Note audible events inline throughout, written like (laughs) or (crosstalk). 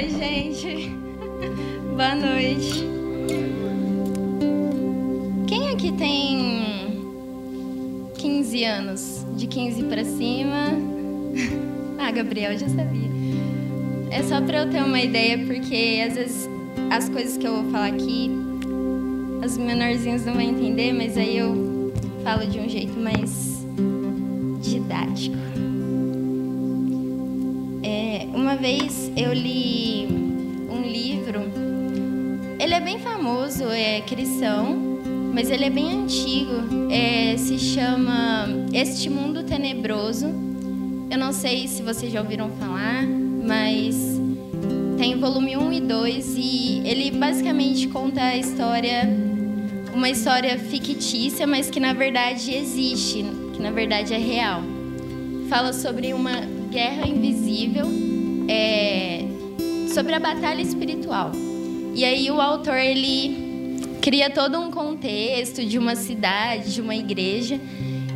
Oi, gente. (laughs) Boa noite. Quem aqui tem 15 anos? De 15 para cima? (laughs) Ah, Gabriel, já sabia. É só para eu ter uma ideia, porque às vezes as coisas que eu vou falar aqui, as menorzinhas não vão entender, mas aí eu falo de um jeito mais didático. Uma vez eu li um livro, ele é bem famoso, é cristão, mas ele é bem antigo. É, se chama Este Mundo Tenebroso. Eu não sei se vocês já ouviram falar, mas tem volume 1 e 2 e ele basicamente conta a história, uma história fictícia, mas que na verdade existe, que na verdade é real. Fala sobre uma guerra invisível, é, sobre a batalha espiritual. E aí o autor ele cria todo um contexto de uma cidade, de uma igreja,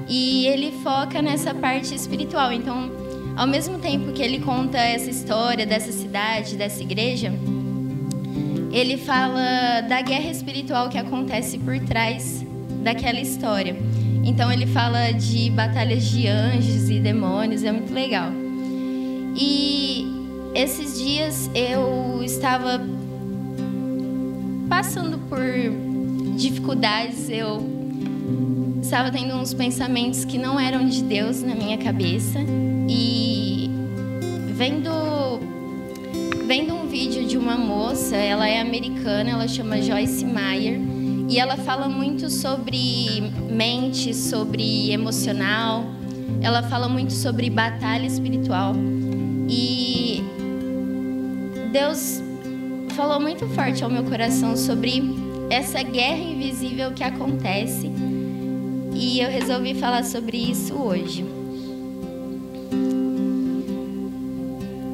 e ele foca nessa parte espiritual. Então ao mesmo tempo que ele conta essa história dessa cidade, dessa igreja, ele fala da guerra espiritual que acontece por trás daquela história. Então ele fala de batalhas de anjos e demônios, é muito legal. E esses dias eu estava passando por dificuldades, eu estava tendo uns pensamentos que não eram de Deus na minha cabeça e vendo vendo um vídeo de uma moça, ela é americana, ela chama Joyce Meyer e ela fala muito sobre mente, sobre emocional, ela fala muito sobre batalha espiritual. E Deus falou muito forte ao meu coração sobre essa guerra invisível que acontece e eu resolvi falar sobre isso hoje.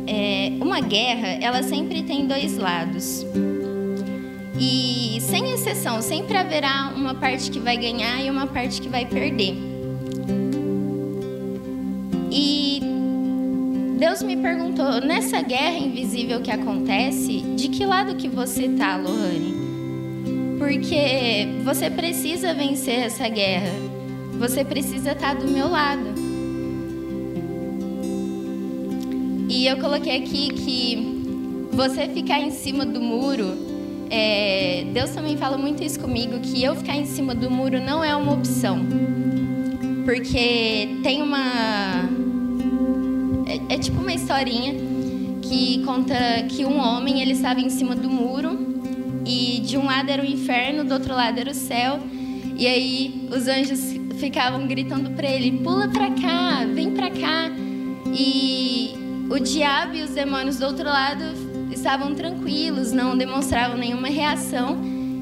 É, uma guerra, ela sempre tem dois lados. E sem exceção, sempre haverá uma parte que vai ganhar e uma parte que vai perder. Deus me perguntou, nessa guerra invisível que acontece, de que lado que você tá, Lohane? Porque você precisa vencer essa guerra. Você precisa estar do meu lado. E eu coloquei aqui que você ficar em cima do muro, é, Deus também fala muito isso comigo, que eu ficar em cima do muro não é uma opção. Porque tem uma. É, é tipo uma historinha que conta que um homem ele estava em cima do muro e de um lado era o inferno, do outro lado era o céu. E aí os anjos ficavam gritando para ele: "Pula para cá, vem para cá". E o diabo e os demônios do outro lado estavam tranquilos, não demonstravam nenhuma reação.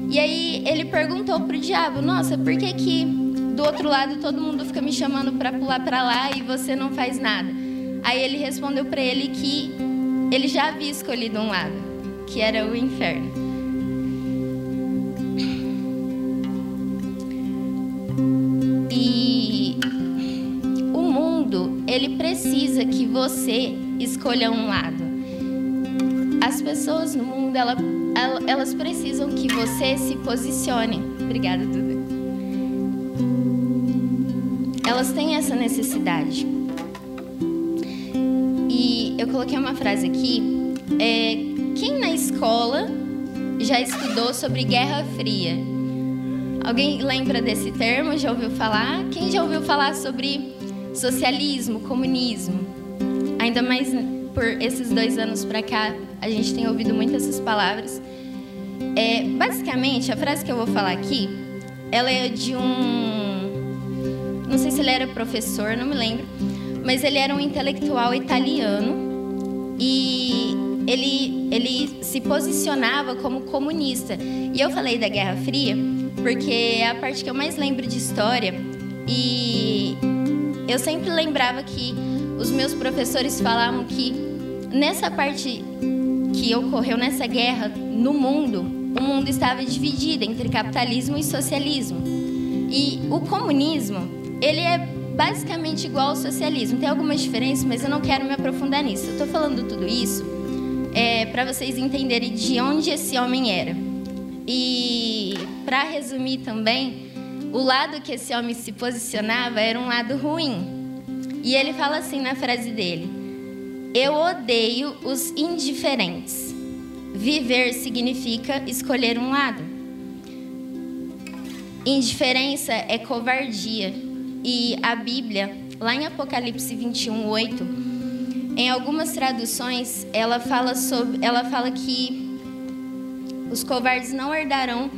E aí ele perguntou pro diabo: "Nossa, por que que do outro lado todo mundo fica me chamando para pular para lá e você não faz nada?" Aí ele respondeu para ele que ele já havia escolhido um lado, que era o inferno. ele precisa que você escolha um lado. As pessoas no mundo, ela, elas precisam que você se posicione. Obrigada, Duda. Elas têm essa necessidade. Eu coloquei uma frase aqui. É, quem na escola já estudou sobre Guerra Fria? Alguém lembra desse termo? Já ouviu falar? Quem já ouviu falar sobre socialismo, comunismo. Ainda mais por esses dois anos para cá, a gente tem ouvido muito essas palavras. É, basicamente, a frase que eu vou falar aqui, ela é de um, não sei se ele era professor, não me lembro, mas ele era um intelectual italiano e ele ele se posicionava como comunista. E eu falei da Guerra Fria porque é a parte que eu mais lembro de história e eu sempre lembrava que os meus professores falavam que nessa parte que ocorreu nessa guerra no mundo, o mundo estava dividido entre capitalismo e socialismo. E o comunismo, ele é basicamente igual ao socialismo. Tem algumas diferenças, mas eu não quero me aprofundar nisso. Eu estou falando tudo isso é, para vocês entenderem de onde esse homem era. E para resumir também, o lado que esse homem se posicionava era um lado ruim. E ele fala assim na frase dele: Eu odeio os indiferentes. Viver significa escolher um lado. Indiferença é covardia. E a Bíblia, lá em Apocalipse 21, 8, em algumas traduções, ela fala, sobre, ela fala que os covardes não herdarão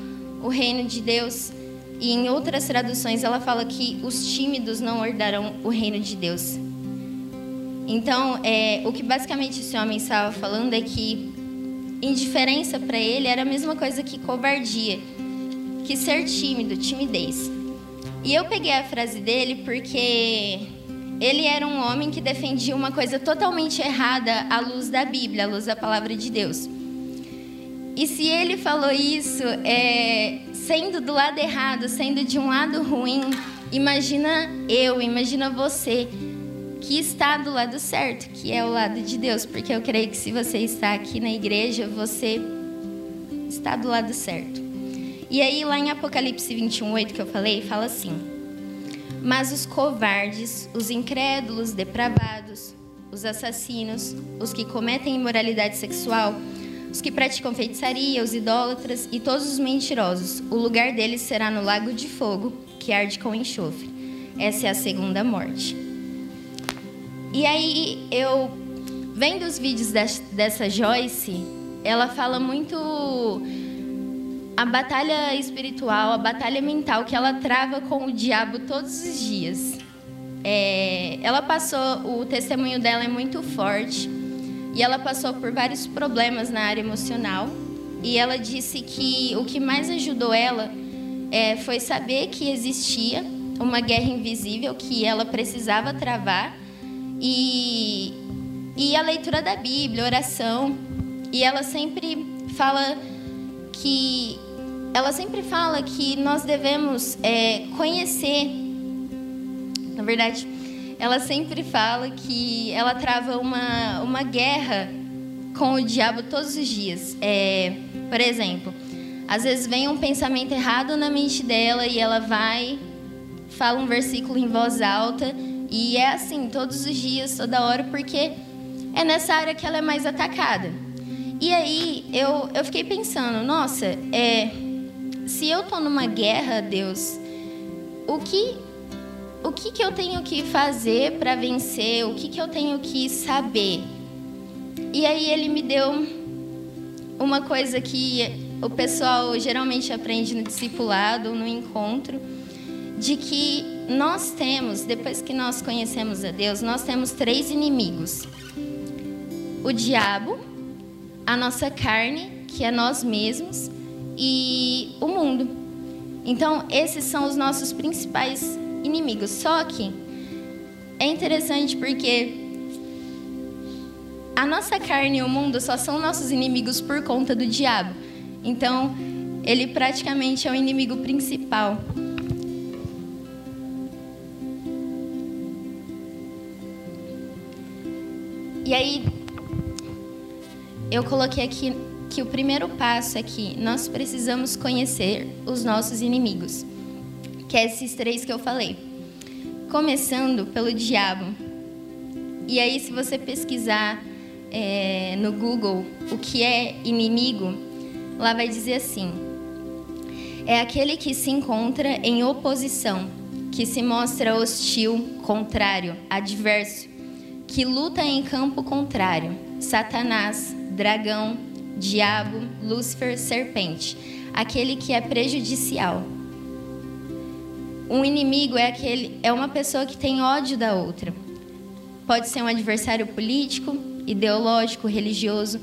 o reino de Deus. E em outras traduções, ela fala que os tímidos não herdarão o reino de Deus. Então, é, o que basicamente esse homem estava falando é que indiferença para ele era a mesma coisa que covardia, que ser tímido, timidez. E eu peguei a frase dele porque ele era um homem que defendia uma coisa totalmente errada à luz da Bíblia, à luz da palavra de Deus. E se ele falou isso é, sendo do lado errado, sendo de um lado ruim, imagina eu, imagina você que está do lado certo, que é o lado de Deus, porque eu creio que se você está aqui na igreja, você está do lado certo. E aí lá em Apocalipse 21:8 que eu falei, fala assim: Mas os covardes, os incrédulos, depravados, os assassinos, os que cometem imoralidade sexual, os que praticam feitiçaria, os idólatras e todos os mentirosos, o lugar deles será no lago de fogo, que arde com enxofre. Essa é a segunda morte. E aí eu vendo os vídeos dessa Joyce, ela fala muito a batalha espiritual, a batalha mental que ela trava com o diabo todos os dias. É, ela passou, o testemunho dela é muito forte e ela passou por vários problemas na área emocional. E ela disse que o que mais ajudou ela é, foi saber que existia uma guerra invisível que ela precisava travar e, e a leitura da Bíblia, oração. E ela sempre fala que ela sempre fala que nós devemos é, conhecer. Na verdade, ela sempre fala que ela trava uma, uma guerra com o diabo todos os dias. É, por exemplo, às vezes vem um pensamento errado na mente dela e ela vai, fala um versículo em voz alta e é assim, todos os dias, toda hora, porque é nessa área que ela é mais atacada. E aí eu, eu fiquei pensando, nossa, é, se eu tô numa guerra, Deus, o que o que, que eu tenho que fazer para vencer? O que, que eu tenho que saber? E aí ele me deu uma coisa que o pessoal geralmente aprende no discipulado, no encontro, de que nós temos, depois que nós conhecemos a Deus, nós temos três inimigos: o diabo, a nossa carne, que é nós mesmos, e o mundo. Então, esses são os nossos principais inimigos. Só que é interessante porque a nossa carne e o mundo só são nossos inimigos por conta do diabo. Então, ele praticamente é o inimigo principal. E aí, eu coloquei aqui que o primeiro passo é que nós precisamos conhecer os nossos inimigos, que é esses três que eu falei. Começando pelo diabo. E aí, se você pesquisar é, no Google o que é inimigo, lá vai dizer assim: é aquele que se encontra em oposição, que se mostra hostil, contrário, adverso, que luta em campo contrário: Satanás, dragão, diabo, Lúcifer, serpente, aquele que é prejudicial. Um inimigo é aquele é uma pessoa que tem ódio da outra. Pode ser um adversário político, ideológico, religioso.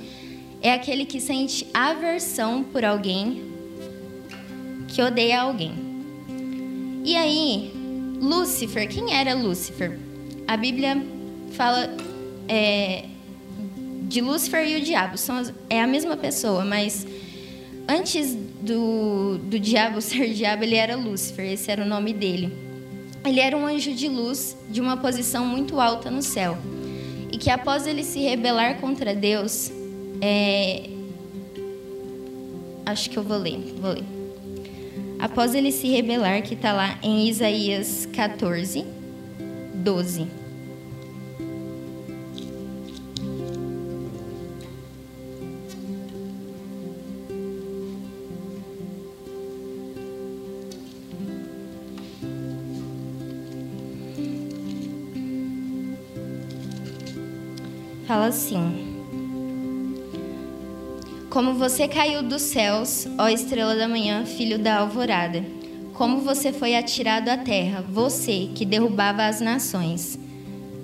É aquele que sente aversão por alguém, que odeia alguém. E aí, Lúcifer, quem era Lúcifer? A Bíblia fala é, de Lúcifer e o diabo. São, é a mesma pessoa, mas antes do, do diabo (laughs) ser diabo, ele era Lúcifer, esse era o nome dele. Ele era um anjo de luz de uma posição muito alta no céu. E que após ele se rebelar contra Deus, É... Acho que eu vou ler, vou ler. Após ele se rebelar, que está lá em Isaías 14, 12. Assim: Como você caiu dos céus, ó estrela da manhã, filho da alvorada. Como você foi atirado à terra, você que derrubava as nações.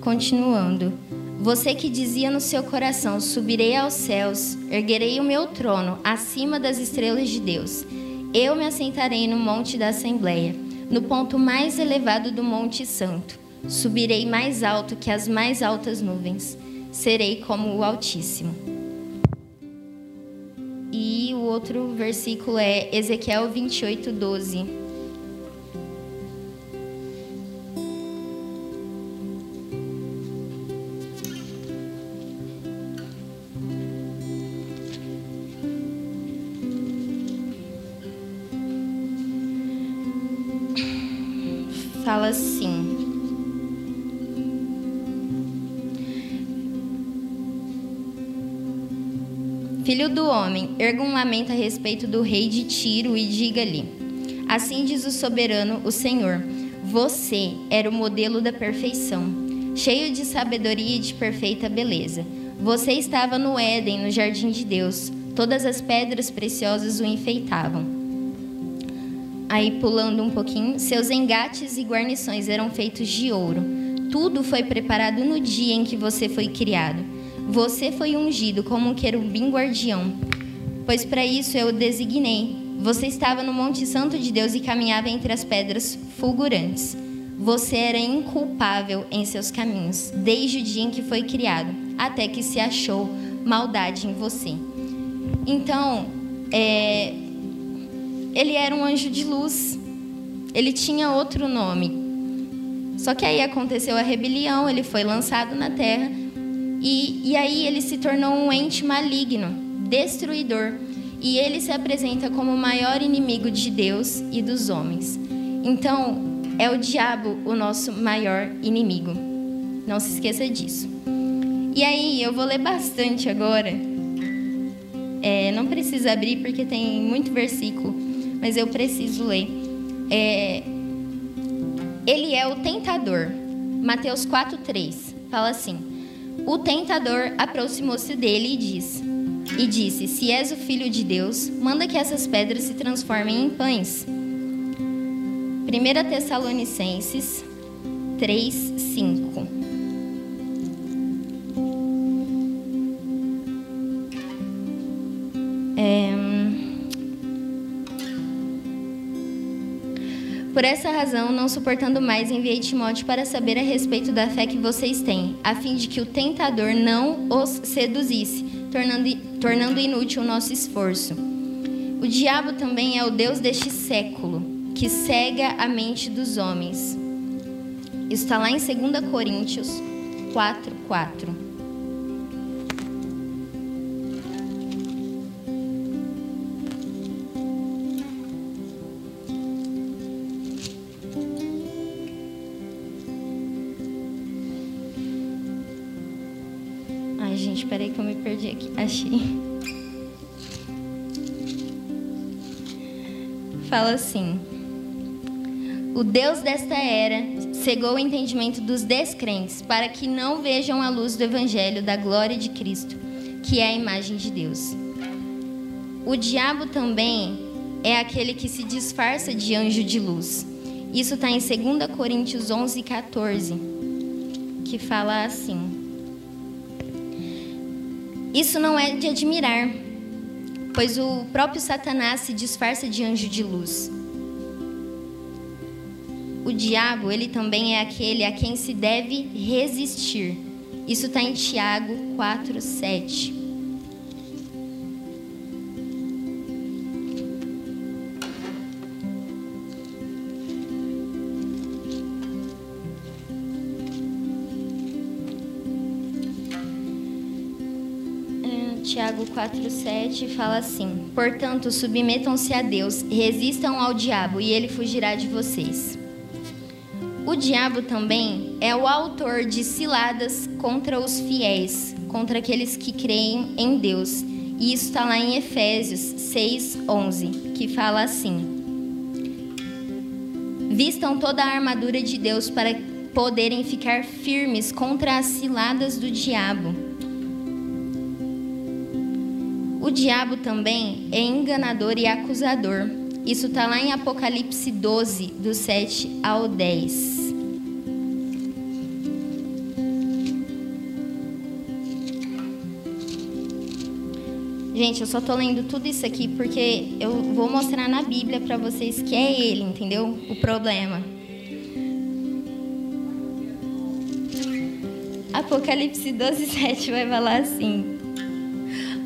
Continuando: Você que dizia no seu coração: Subirei aos céus, erguerei o meu trono acima das estrelas de Deus. Eu me assentarei no monte da Assembleia, no ponto mais elevado do Monte Santo. Subirei mais alto que as mais altas nuvens serei como o Altíssimo. E o outro versículo é Ezequiel 28, 12. Do homem, erga um lamento a respeito do rei de Tiro e diga-lhe: Assim diz o soberano, o Senhor: Você era o modelo da perfeição, cheio de sabedoria e de perfeita beleza. Você estava no Éden, no jardim de Deus. Todas as pedras preciosas o enfeitavam. Aí, pulando um pouquinho, seus engates e guarnições eram feitos de ouro. Tudo foi preparado no dia em que você foi criado você foi ungido como um querubim guardião, pois para isso eu o designei. Você estava no Monte Santo de Deus e caminhava entre as pedras fulgurantes. Você era inculpável em seus caminhos, desde o dia em que foi criado, até que se achou maldade em você. Então, é, ele era um anjo de luz. Ele tinha outro nome. Só que aí aconteceu a rebelião, ele foi lançado na terra e, e aí ele se tornou um ente maligno, destruidor. E ele se apresenta como o maior inimigo de Deus e dos homens. Então, é o diabo o nosso maior inimigo. Não se esqueça disso. E aí, eu vou ler bastante agora. É, não precisa abrir porque tem muito versículo, mas eu preciso ler. É, ele é o tentador. Mateus 4,3 fala assim. O tentador aproximou-se dele e disse: E disse: Se és o filho de Deus, manda que essas pedras se transformem em pães. 1 Tessalonicenses 3, 5. É... Por essa razão, não suportando mais, enviei Timóteo para saber a respeito da fé que vocês têm, a fim de que o tentador não os seduzisse, tornando, tornando inútil o nosso esforço. O diabo também é o Deus deste século, que cega a mente dos homens. Isso está lá em 2 Coríntios 4, 4. Assim: O Deus desta era cegou o entendimento dos descrentes para que não vejam a luz do evangelho da glória de Cristo, que é a imagem de Deus. O diabo também é aquele que se disfarça de anjo de luz. Isso está em 2 Coríntios 11, 14, que fala assim. Isso não é de admirar, pois o próprio Satanás se disfarça de anjo de luz. O diabo, ele também é aquele a quem se deve resistir. Isso está em Tiago 4, 7. Tiago 4,7 fala assim: Portanto, submetam-se a Deus, resistam ao diabo e ele fugirá de vocês. O diabo também é o autor de ciladas contra os fiéis, contra aqueles que creem em Deus. E isso está lá em Efésios 6,11, que fala assim: Vistam toda a armadura de Deus para poderem ficar firmes contra as ciladas do diabo. O diabo também é enganador e acusador. Isso está lá em Apocalipse 12, do 7 ao 10. Gente, eu só tô lendo tudo isso aqui porque eu vou mostrar na Bíblia para vocês que é ele, entendeu? O problema. Apocalipse 12, 7 (laughs) vai falar assim: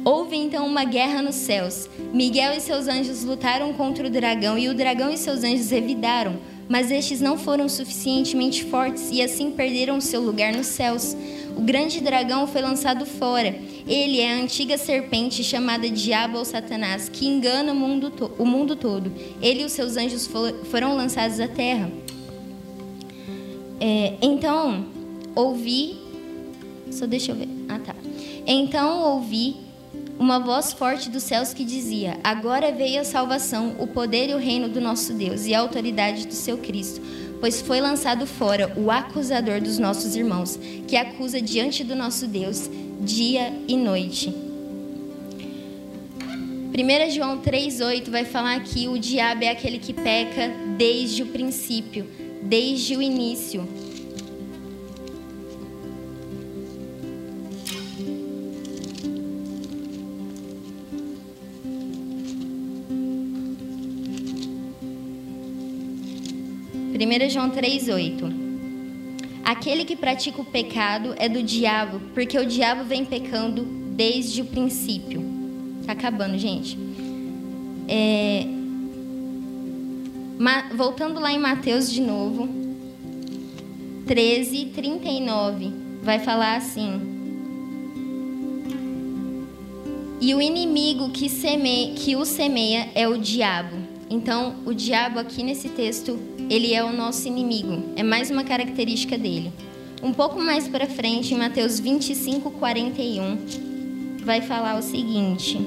Houve então uma guerra nos céus. Miguel e seus anjos lutaram contra o dragão, e o dragão e seus anjos revidaram. Mas estes não foram suficientemente fortes e assim perderam seu lugar nos céus. O grande dragão foi lançado fora. Ele é a antiga serpente chamada Diabo ou Satanás, que engana o mundo, o mundo todo. Ele e os seus anjos foram lançados à terra. É, então, ouvi. Só deixa eu ver. Ah, tá. Então ouvi uma voz forte dos céus que dizia: Agora veio a salvação, o poder e o reino do nosso Deus e a autoridade do seu Cristo, pois foi lançado fora o acusador dos nossos irmãos, que acusa diante do nosso Deus dia e noite. 1 João 3,8 vai falar que o diabo é aquele que peca desde o princípio, desde o início. 1 João 3,8 Aquele que pratica o pecado é do diabo, porque o diabo vem pecando desde o princípio. Tá acabando, gente. É... Voltando lá em Mateus de novo, 13, 39, vai falar assim. E o inimigo que, semeia, que o semeia é o diabo. Então, o diabo aqui nesse texto, ele é o nosso inimigo. É mais uma característica dele. Um pouco mais para frente, em Mateus 25, 41, vai falar o seguinte: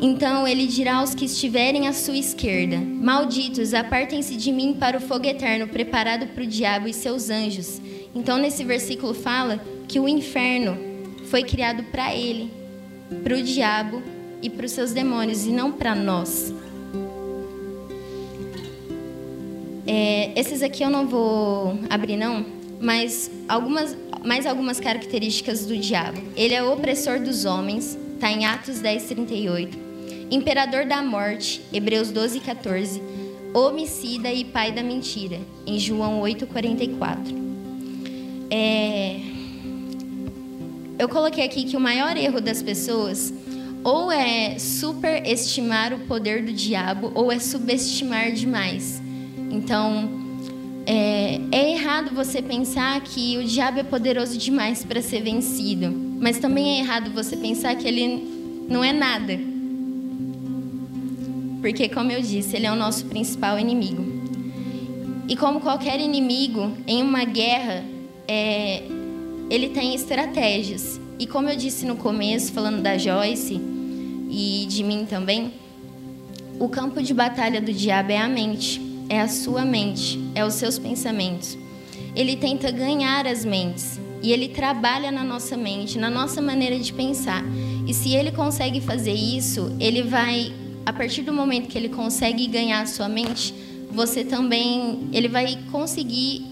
Então ele dirá aos que estiverem à sua esquerda: Malditos, apartem-se de mim para o fogo eterno preparado para o diabo e seus anjos. Então, nesse versículo fala que o inferno foi criado para ele, para o diabo e para os seus demônios e não para nós. É, esses aqui eu não vou abrir não, mas algumas, mais algumas características do diabo. Ele é opressor dos homens, está em Atos 10, 38. Imperador da morte, Hebreus 12, 14. Homicida e pai da mentira, em João 8, 44. É... Eu coloquei aqui que o maior erro das pessoas ou é superestimar o poder do diabo ou é subestimar demais. Então, é, é errado você pensar que o diabo é poderoso demais para ser vencido, mas também é errado você pensar que ele não é nada. Porque, como eu disse, ele é o nosso principal inimigo. E como qualquer inimigo, em uma guerra, é, ele tem estratégias. E como eu disse no começo, falando da Joyce, e de mim também, o campo de batalha do diabo é a mente, é a sua mente, é os seus pensamentos. Ele tenta ganhar as mentes e ele trabalha na nossa mente, na nossa maneira de pensar. E se ele consegue fazer isso, ele vai, a partir do momento que ele consegue ganhar a sua mente, você também, ele vai conseguir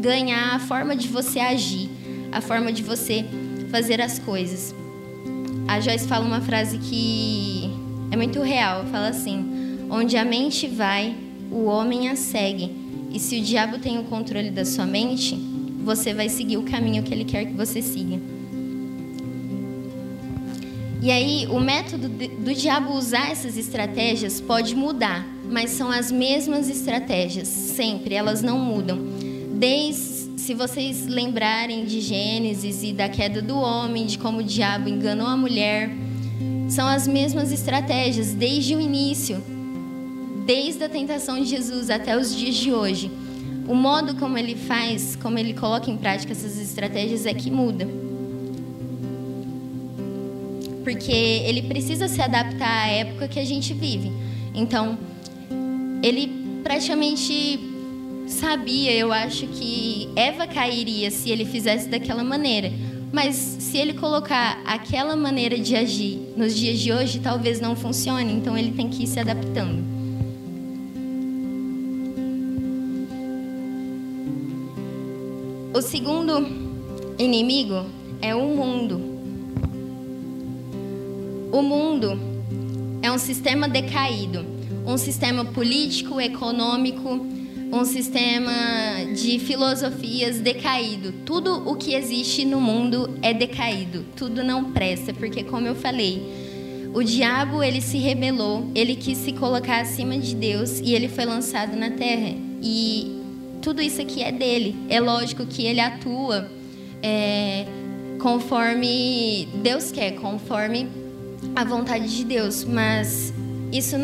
ganhar a forma de você agir, a forma de você fazer as coisas. A Joyce fala uma frase que é muito real. Fala assim: onde a mente vai, o homem a segue. E se o diabo tem o controle da sua mente, você vai seguir o caminho que ele quer que você siga. E aí, o método do diabo usar essas estratégias pode mudar, mas são as mesmas estratégias, sempre, elas não mudam. Desde se vocês lembrarem de Gênesis e da queda do homem, de como o diabo enganou a mulher, são as mesmas estratégias desde o início, desde a tentação de Jesus até os dias de hoje. O modo como ele faz, como ele coloca em prática essas estratégias é que muda. Porque ele precisa se adaptar à época que a gente vive. Então, ele praticamente sabia, eu acho que Eva cairia se ele fizesse daquela maneira. Mas se ele colocar aquela maneira de agir nos dias de hoje, talvez não funcione, então ele tem que ir se adaptando. Segundo inimigo é o mundo. O mundo é um sistema decaído, um sistema político, econômico, um sistema de filosofias decaído. Tudo o que existe no mundo é decaído. Tudo não presta, porque como eu falei, o diabo ele se rebelou, ele quis se colocar acima de Deus e ele foi lançado na terra. E tudo isso aqui é dele. É lógico que ele atua é, conforme Deus quer, conforme a vontade de Deus. Mas isso,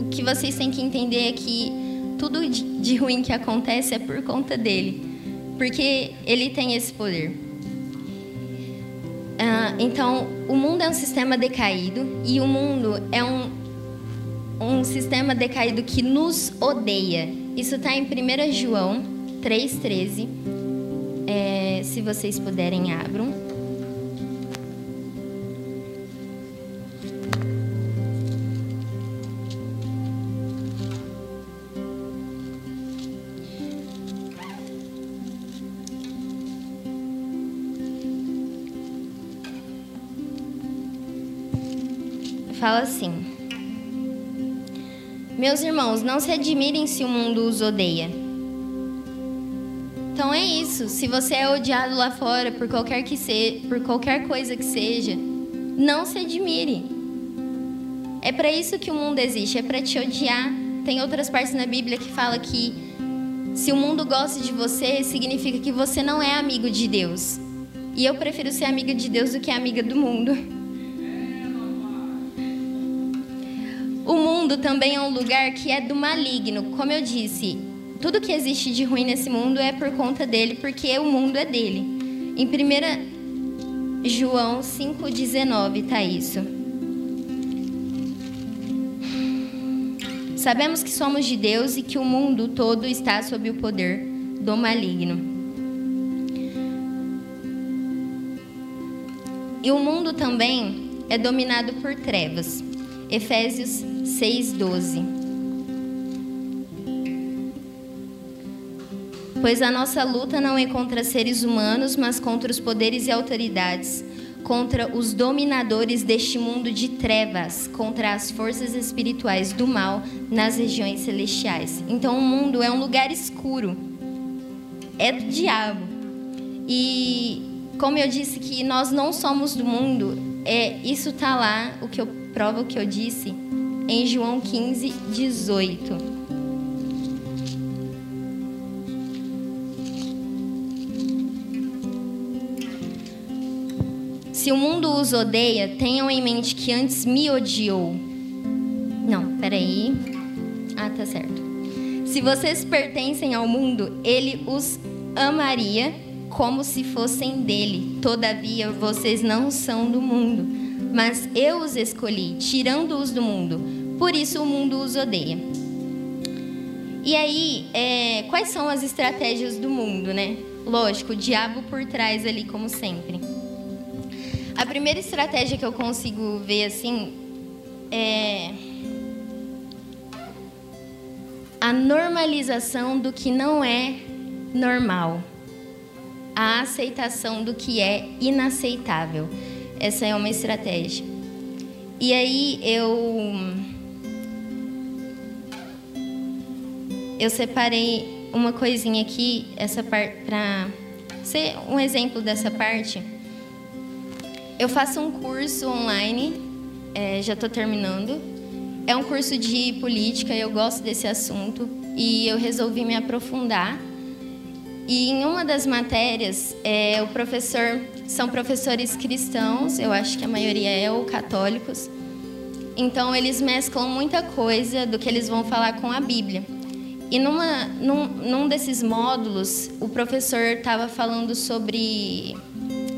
o que vocês têm que entender é que tudo de ruim que acontece é por conta dele, porque ele tem esse poder. Ah, então, o mundo é um sistema decaído e o mundo é um, um sistema decaído que nos odeia. Isso está em 1 João 3,13. É, se vocês puderem, abram. fala assim: Meus irmãos, não se admirem se o mundo os odeia. Então é isso. Se você é odiado lá fora por qualquer que seja, por qualquer coisa que seja, não se admire. É para isso que o mundo existe, é para te odiar. Tem outras partes na Bíblia que fala que se o mundo gosta de você, significa que você não é amigo de Deus. E eu prefiro ser amiga de Deus do que amiga do mundo. Mundo também é um lugar que é do maligno. Como eu disse, tudo que existe de ruim nesse mundo é por conta dele, porque o mundo é dele. Em 1 João 5,19 está isso. Sabemos que somos de Deus e que o mundo todo está sob o poder do maligno. E o mundo também é dominado por trevas. Efésios 6:12. Pois a nossa luta não é contra seres humanos, mas contra os poderes e autoridades, contra os dominadores deste mundo de trevas, contra as forças espirituais do mal nas regiões celestiais. Então o mundo é um lugar escuro. É do diabo. E como eu disse que nós não somos do mundo, é isso tá lá, o que eu prova o que eu disse em João 15, 18. Se o mundo os odeia, tenham em mente que antes me odiou. Não, peraí. Ah, tá certo. Se vocês pertencem ao mundo, ele os amaria como se fossem dele. Todavia, vocês não são do mundo, mas eu os escolhi, tirando-os do mundo. Por isso o mundo os odeia. E aí, é, quais são as estratégias do mundo, né? Lógico, o diabo por trás ali, como sempre. A primeira estratégia que eu consigo ver assim é a normalização do que não é normal, a aceitação do que é inaceitável. Essa é uma estratégia. E aí eu eu separei uma coisinha aqui, essa parte para ser um exemplo dessa parte. Eu faço um curso online, é, já estou terminando. É um curso de política, eu gosto desse assunto e eu resolvi me aprofundar E em uma das matérias, é, o professor são professores cristãos, eu acho que a maioria é ou católicos. Então eles mesclam muita coisa do que eles vão falar com a Bíblia. E numa, num, num desses módulos, o professor estava falando sobre.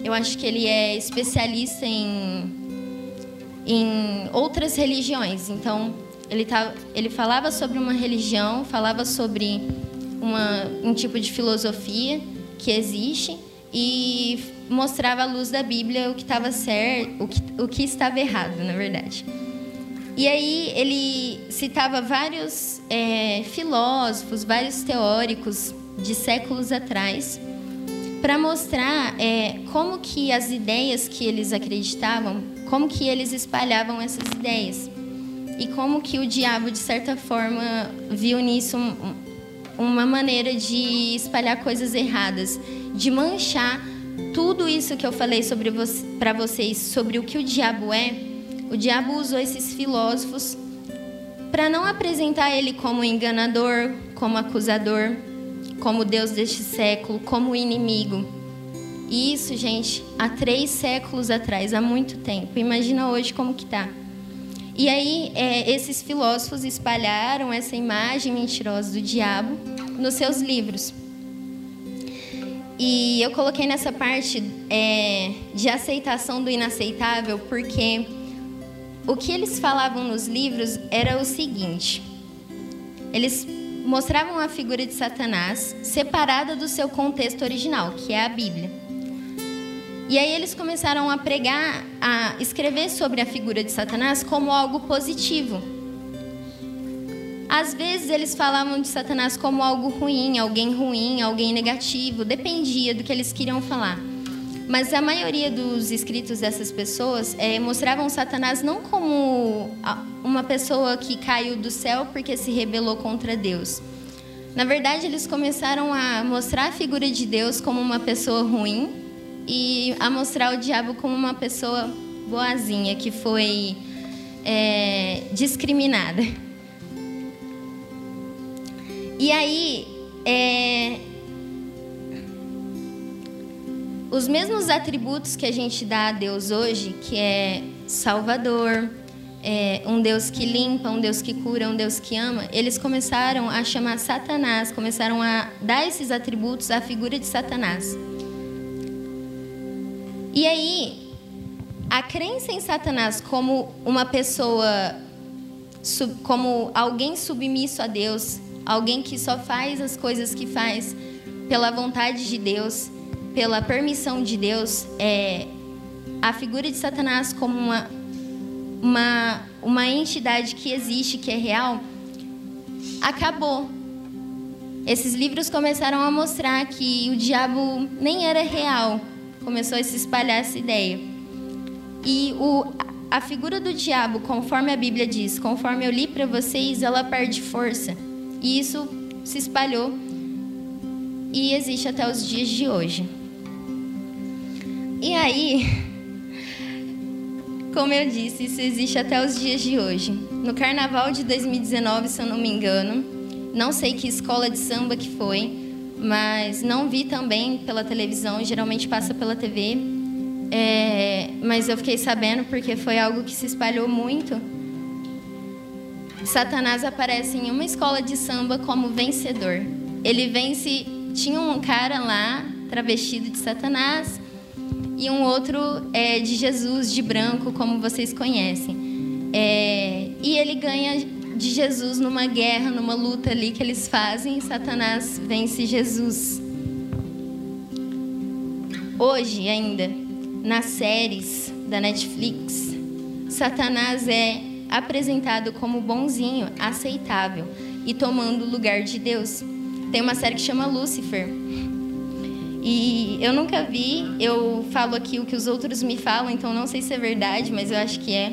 Eu acho que ele é especialista em, em outras religiões. Então, ele, tá, ele falava sobre uma religião, falava sobre uma, um tipo de filosofia que existe e mostrava à luz da Bíblia o que estava certo, o que, o que estava errado, na verdade. E aí ele citava vários é, filósofos, vários teóricos de séculos atrás, para mostrar é, como que as ideias que eles acreditavam, como que eles espalhavam essas ideias e como que o diabo de certa forma viu nisso um, uma maneira de espalhar coisas erradas, de manchar tudo isso que eu falei sobre vo para vocês sobre o que o diabo é. O diabo usou esses filósofos para não apresentar ele como enganador, como acusador, como Deus deste século, como inimigo. E isso, gente, há três séculos atrás, há muito tempo. Imagina hoje como que tá. E aí, é, esses filósofos espalharam essa imagem mentirosa do diabo nos seus livros. E eu coloquei nessa parte é, de aceitação do inaceitável, porque o que eles falavam nos livros era o seguinte: eles mostravam a figura de Satanás separada do seu contexto original, que é a Bíblia. E aí eles começaram a pregar, a escrever sobre a figura de Satanás como algo positivo. Às vezes eles falavam de Satanás como algo ruim, alguém ruim, alguém negativo, dependia do que eles queriam falar. Mas a maioria dos escritos dessas pessoas é, mostravam Satanás não como uma pessoa que caiu do céu porque se rebelou contra Deus. Na verdade, eles começaram a mostrar a figura de Deus como uma pessoa ruim e a mostrar o diabo como uma pessoa boazinha que foi é, discriminada. E aí, é, os mesmos atributos que a gente dá a Deus hoje, que é Salvador, é, um Deus que limpa, um Deus que cura, um Deus que ama, eles começaram a chamar Satanás, começaram a dar esses atributos à figura de Satanás. E aí, a crença em Satanás como uma pessoa, como alguém submisso a Deus, alguém que só faz as coisas que faz pela vontade de Deus, pela permissão de Deus, é a figura de Satanás como uma, uma, uma entidade que existe, que é real, acabou. Esses livros começaram a mostrar que o diabo nem era real, começou a se espalhar essa ideia. E o, a figura do diabo, conforme a Bíblia diz, conforme eu li para vocês, ela perde força. E isso se espalhou e existe até os dias de hoje. E aí, como eu disse, isso existe até os dias de hoje. No carnaval de 2019, se eu não me engano, não sei que escola de samba que foi, mas não vi também pela televisão, geralmente passa pela TV. É, mas eu fiquei sabendo porque foi algo que se espalhou muito. Satanás aparece em uma escola de samba como vencedor. Ele vence. Tinha um cara lá, travestido de Satanás, e um outro é, de Jesus, de branco, como vocês conhecem. É, e ele ganha de Jesus numa guerra, numa luta ali que eles fazem, Satanás vence Jesus. Hoje ainda, nas séries da Netflix, Satanás é apresentado como bonzinho, aceitável e tomando o lugar de Deus. Tem uma série que chama Lucifer. E eu nunca vi, eu falo aqui o que os outros me falam, então não sei se é verdade, mas eu acho que é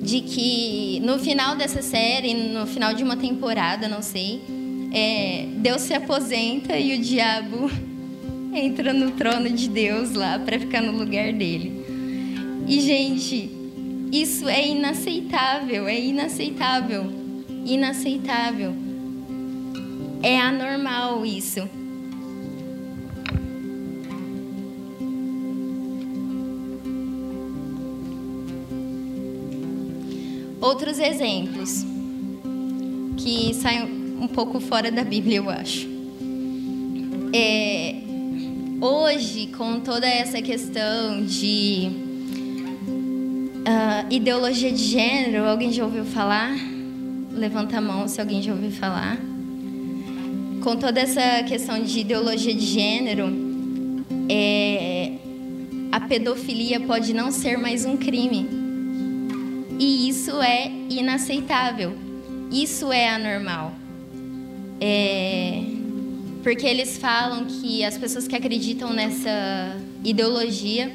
de que no final dessa série, no final de uma temporada, não sei, é, Deus se aposenta e o diabo (laughs) entra no trono de Deus lá para ficar no lugar dele. E gente, isso é inaceitável, é inaceitável, inaceitável. É anormal isso. Outros exemplos que saem um pouco fora da Bíblia, eu acho. É, hoje, com toda essa questão de uh, ideologia de gênero, alguém já ouviu falar? Levanta a mão se alguém já ouviu falar. Com toda essa questão de ideologia de gênero, é, a pedofilia pode não ser mais um crime. E isso é inaceitável. Isso é anormal. É, porque eles falam que as pessoas que acreditam nessa ideologia.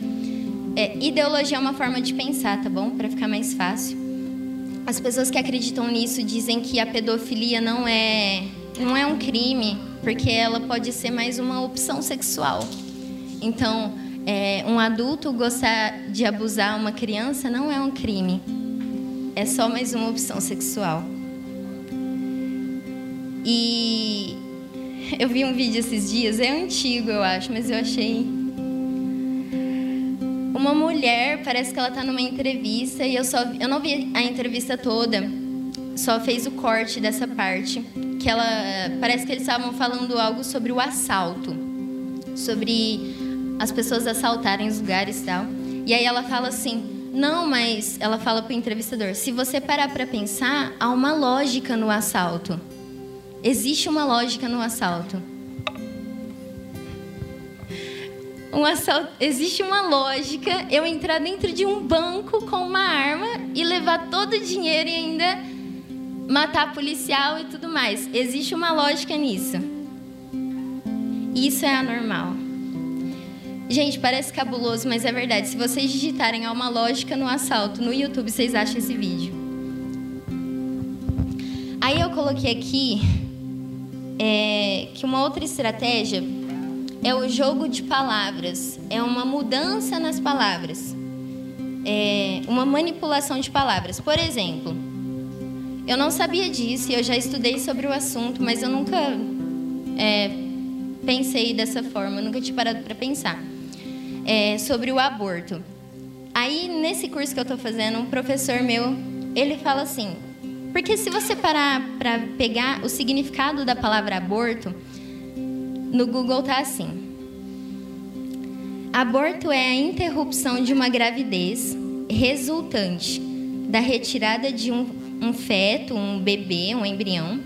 É, ideologia é uma forma de pensar, tá bom? Para ficar mais fácil. As pessoas que acreditam nisso dizem que a pedofilia não é, não é um crime, porque ela pode ser mais uma opção sexual. Então, é, um adulto gostar de abusar uma criança não é um crime. É só mais uma opção sexual. E eu vi um vídeo esses dias, é antigo, eu acho, mas eu achei. Uma mulher, parece que ela está numa entrevista e eu só eu não vi a entrevista toda, só fez o corte dessa parte, que ela parece que eles estavam falando algo sobre o assalto, sobre as pessoas assaltarem os lugares e tal. E aí ela fala assim: "Não, mas ela fala para o entrevistador, se você parar para pensar, há uma lógica no assalto." Existe uma lógica no assalto. Um assalto, existe uma lógica eu entrar dentro de um banco com uma arma e levar todo o dinheiro e ainda matar policial e tudo mais. Existe uma lógica nisso. Isso é anormal. Gente, parece cabuloso, mas é verdade. Se vocês digitarem uma lógica no assalto no YouTube, vocês acham esse vídeo. Aí eu coloquei aqui é, que uma outra estratégia é o jogo de palavras, é uma mudança nas palavras, é uma manipulação de palavras. Por exemplo, eu não sabia disso e eu já estudei sobre o assunto, mas eu nunca é, pensei dessa forma, nunca tinha parado para pensar é, sobre o aborto. Aí, nesse curso que eu estou fazendo, um professor meu, ele fala assim: porque se você parar para pegar o significado da palavra aborto, no Google tá assim: Aborto é a interrupção de uma gravidez resultante da retirada de um, um feto, um bebê, um embrião,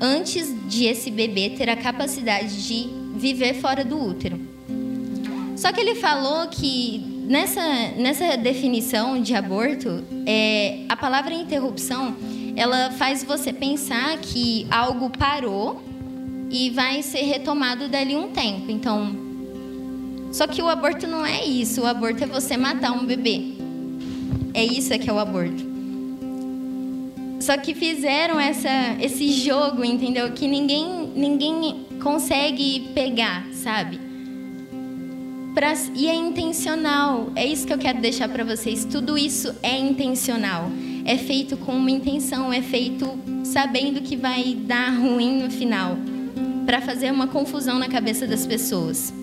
antes de esse bebê ter a capacidade de viver fora do útero. Só que ele falou que nessa, nessa definição de aborto, é, a palavra interrupção ela faz você pensar que algo parou e vai ser retomado dali um tempo. Então, só que o aborto não é isso. O aborto é você matar um bebê. É isso que é o aborto. Só que fizeram essa, esse jogo, entendeu? Que ninguém, ninguém consegue pegar, sabe? Pra, e é intencional. É isso que eu quero deixar para vocês. Tudo isso é intencional é feito com uma intenção, é feito sabendo que vai dar ruim no final, para fazer uma confusão na cabeça das pessoas.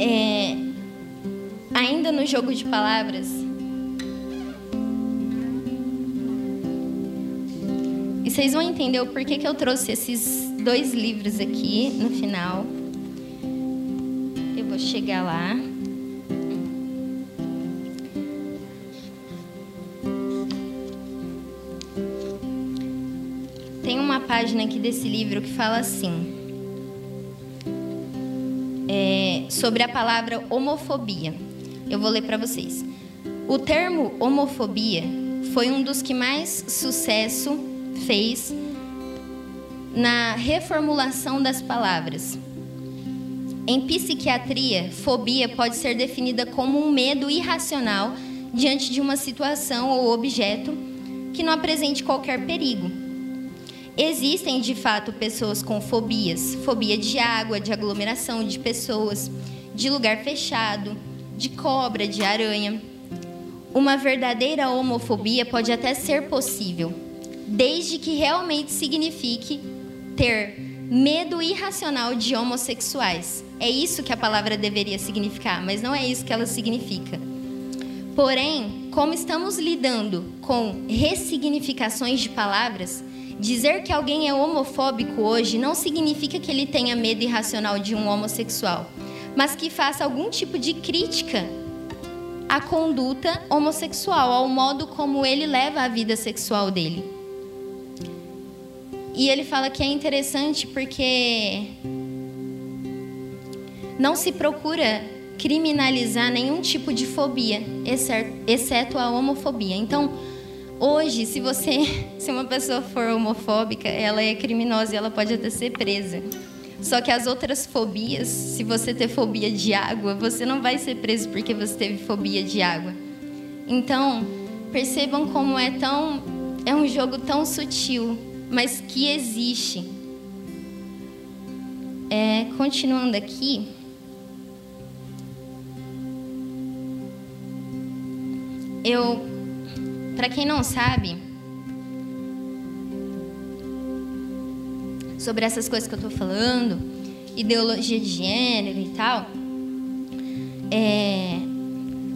É, ainda no jogo de palavras, e vocês vão entender o porquê que eu trouxe esses dois livros aqui no final. Chegar lá. página aqui desse livro que fala assim. É, sobre a palavra homofobia. Eu vou ler para vocês. O termo homofobia foi um dos que mais sucesso fez na reformulação das palavras. Em psiquiatria, fobia pode ser definida como um medo irracional diante de uma situação ou objeto que não apresente qualquer perigo Existem de fato pessoas com fobias: fobia de água, de aglomeração de pessoas, de lugar fechado, de cobra, de aranha. Uma verdadeira homofobia pode até ser possível, desde que realmente signifique ter medo irracional de homossexuais. É isso que a palavra deveria significar, mas não é isso que ela significa. Porém, como estamos lidando com ressignificações de palavras, dizer que alguém é homofóbico hoje não significa que ele tenha medo irracional de um homossexual, mas que faça algum tipo de crítica à conduta homossexual, ao modo como ele leva a vida sexual dele. E ele fala que é interessante porque não se procura criminalizar nenhum tipo de fobia, exceto a homofobia. Então, hoje, se você, (laughs) se uma pessoa for homofóbica, ela é criminosa e ela pode até ser presa. Só que as outras fobias, se você ter fobia de água, você não vai ser preso porque você teve fobia de água. Então, percebam como é tão é um jogo tão sutil, mas que existe. É, continuando aqui, eu, para quem não sabe, sobre essas coisas que eu estou falando, ideologia de gênero e tal, é,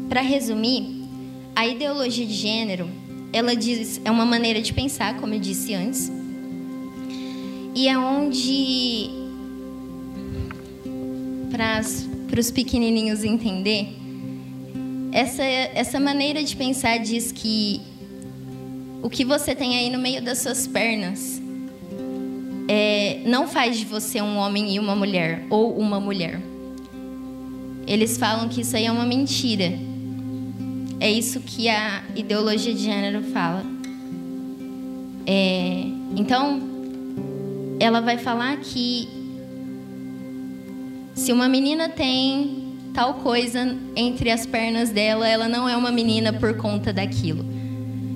para resumir, a ideologia de gênero, ela diz, é uma maneira de pensar, como eu disse antes, e é onde, para os pequenininhos entender, essa, essa maneira de pensar diz que o que você tem aí no meio das suas pernas é, não faz de você um homem e uma mulher, ou uma mulher. Eles falam que isso aí é uma mentira. É isso que a ideologia de gênero fala. É, então, ela vai falar que se uma menina tem tal coisa entre as pernas dela, ela não é uma menina por conta daquilo.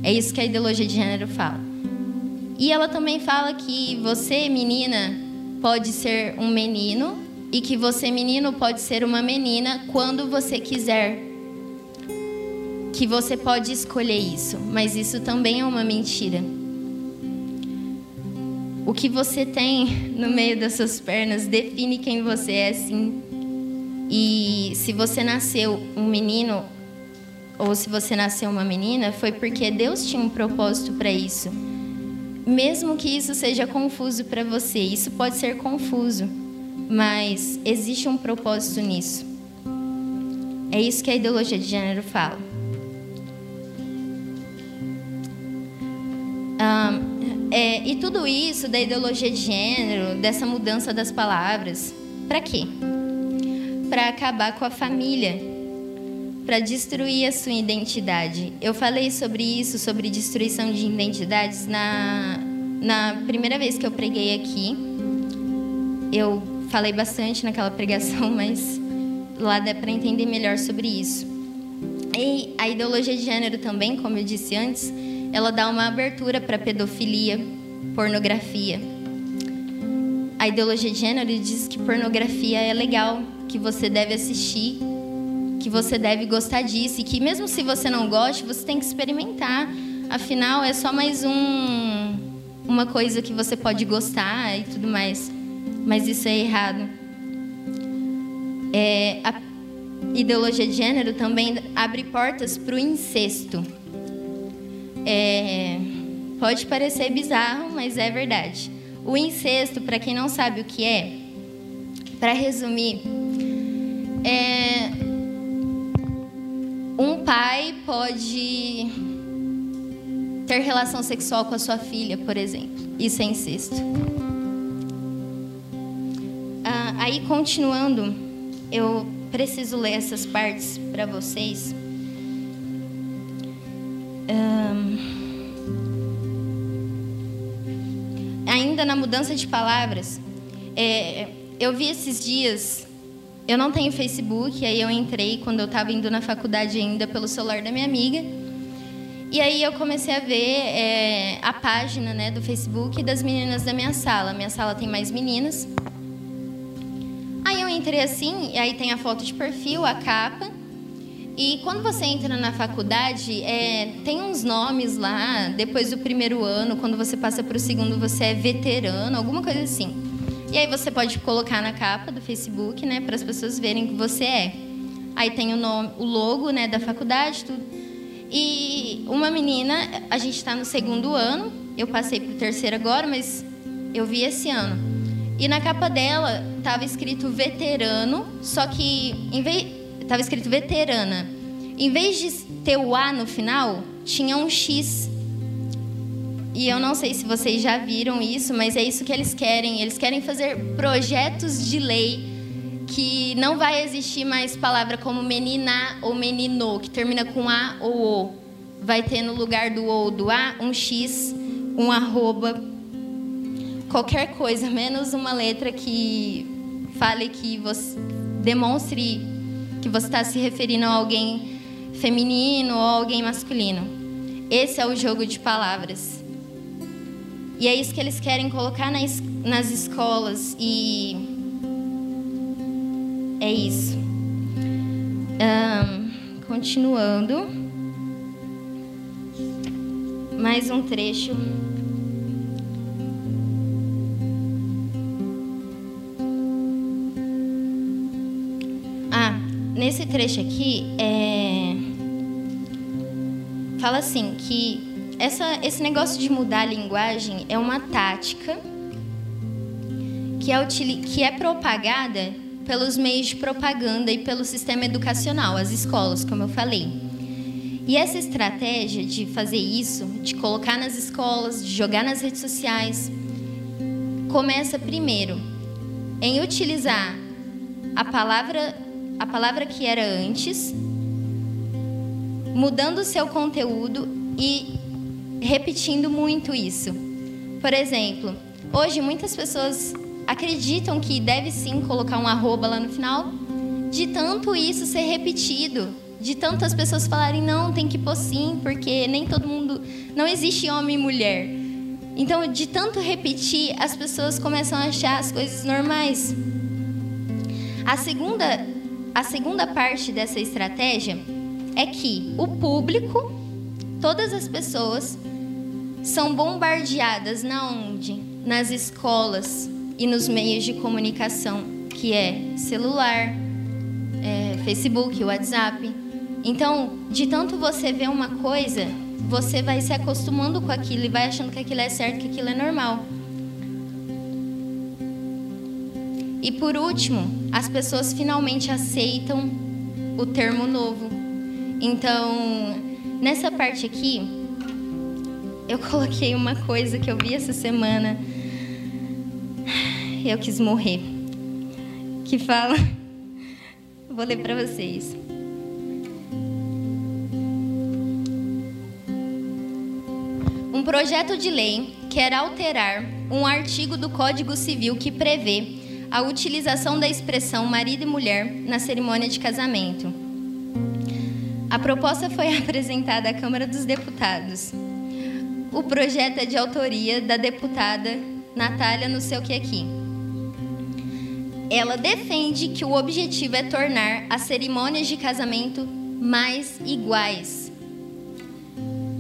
É isso que a ideologia de gênero fala. E ela também fala que você, menina, pode ser um menino e que você, menino, pode ser uma menina quando você quiser. Que você pode escolher isso, mas isso também é uma mentira. O que você tem no meio das suas pernas define quem você é, sim. E se você nasceu um menino ou se você nasceu uma menina, foi porque Deus tinha um propósito para isso. Mesmo que isso seja confuso para você, isso pode ser confuso, mas existe um propósito nisso. É isso que a ideologia de gênero fala. É, e tudo isso da ideologia de gênero, dessa mudança das palavras, para quê? para acabar com a família, para destruir a sua identidade. Eu falei sobre isso, sobre destruição de identidades, na, na primeira vez que eu preguei aqui. Eu falei bastante naquela pregação, (laughs) mas lá dá para entender melhor sobre isso. E a ideologia de gênero também, como eu disse antes, ela dá uma abertura para pedofilia, pornografia. A ideologia de gênero diz que pornografia é legal, que você deve assistir, que você deve gostar disso e que mesmo se você não goste, você tem que experimentar. Afinal, é só mais um uma coisa que você pode gostar e tudo mais. Mas isso é errado. É, a ideologia de gênero também abre portas para o incesto. É, pode parecer bizarro, mas é verdade. O incesto, para quem não sabe o que é, para resumir, é, um pai pode ter relação sexual com a sua filha, por exemplo. Isso é incesto. Ah, aí, continuando, eu preciso ler essas partes para vocês. Um, mudança de palavras, é, eu vi esses dias eu não tenho Facebook, aí eu entrei quando eu estava indo na faculdade ainda pelo celular da minha amiga. E aí eu comecei a ver é, a página né, do Facebook das meninas da minha sala. Minha sala tem mais meninas. Aí eu entrei assim, e aí tem a foto de perfil, a capa. E quando você entra na faculdade, é, tem uns nomes lá, depois do primeiro ano, quando você passa para o segundo, você é veterano, alguma coisa assim. E aí você pode colocar na capa do Facebook, né, para as pessoas verem que você é. Aí tem o nome, o logo, né, da faculdade, tudo. E uma menina, a gente está no segundo ano, eu passei para o terceiro agora, mas eu vi esse ano. E na capa dela estava escrito veterano, só que em vez estava escrito veterana. Em vez de ter o A no final, tinha um X. E eu não sei se vocês já viram isso, mas é isso que eles querem. Eles querem fazer projetos de lei que não vai existir mais palavra como menina ou menino, que termina com A ou O. Vai ter no lugar do O ou do A um X, um arroba, qualquer coisa, (laughs) menos uma letra que fale que você demonstre que você está se referindo a alguém feminino ou alguém masculino. Esse é o jogo de palavras. E é isso que eles querem colocar nas, nas escolas e é isso. Um, continuando. Mais um trecho. Nesse trecho aqui, é... fala assim que essa, esse negócio de mudar a linguagem é uma tática que é, que é propagada pelos meios de propaganda e pelo sistema educacional, as escolas, como eu falei. E essa estratégia de fazer isso, de colocar nas escolas, de jogar nas redes sociais, começa primeiro em utilizar a palavra a palavra que era antes, mudando o seu conteúdo e repetindo muito isso. Por exemplo, hoje muitas pessoas acreditam que deve sim colocar um arroba lá no final, de tanto isso ser repetido, de tantas pessoas falarem não, tem que pôr sim, porque nem todo mundo, não existe homem e mulher. Então, de tanto repetir, as pessoas começam a achar as coisas normais. A segunda, a segunda parte dessa estratégia é que o público, todas as pessoas, são bombardeadas na onde? Nas escolas, e nos meios de comunicação, que é celular, é, Facebook, WhatsApp. Então, de tanto você ver uma coisa, você vai se acostumando com aquilo e vai achando que aquilo é certo, que aquilo é normal. E por último, as pessoas finalmente aceitam o termo novo. Então, nessa parte aqui, eu (laughs) coloquei uma coisa que eu vi essa semana eu quis morrer. Que fala. (laughs) Vou ler para vocês. Um projeto de lei quer alterar um artigo do Código Civil que prevê a utilização da expressão marido e mulher na cerimônia de casamento. A proposta foi (laughs) apresentada à Câmara dos Deputados. O projeto é de autoria da deputada Natália não sei o que aqui ela defende que o objetivo é tornar as cerimônias de casamento mais iguais.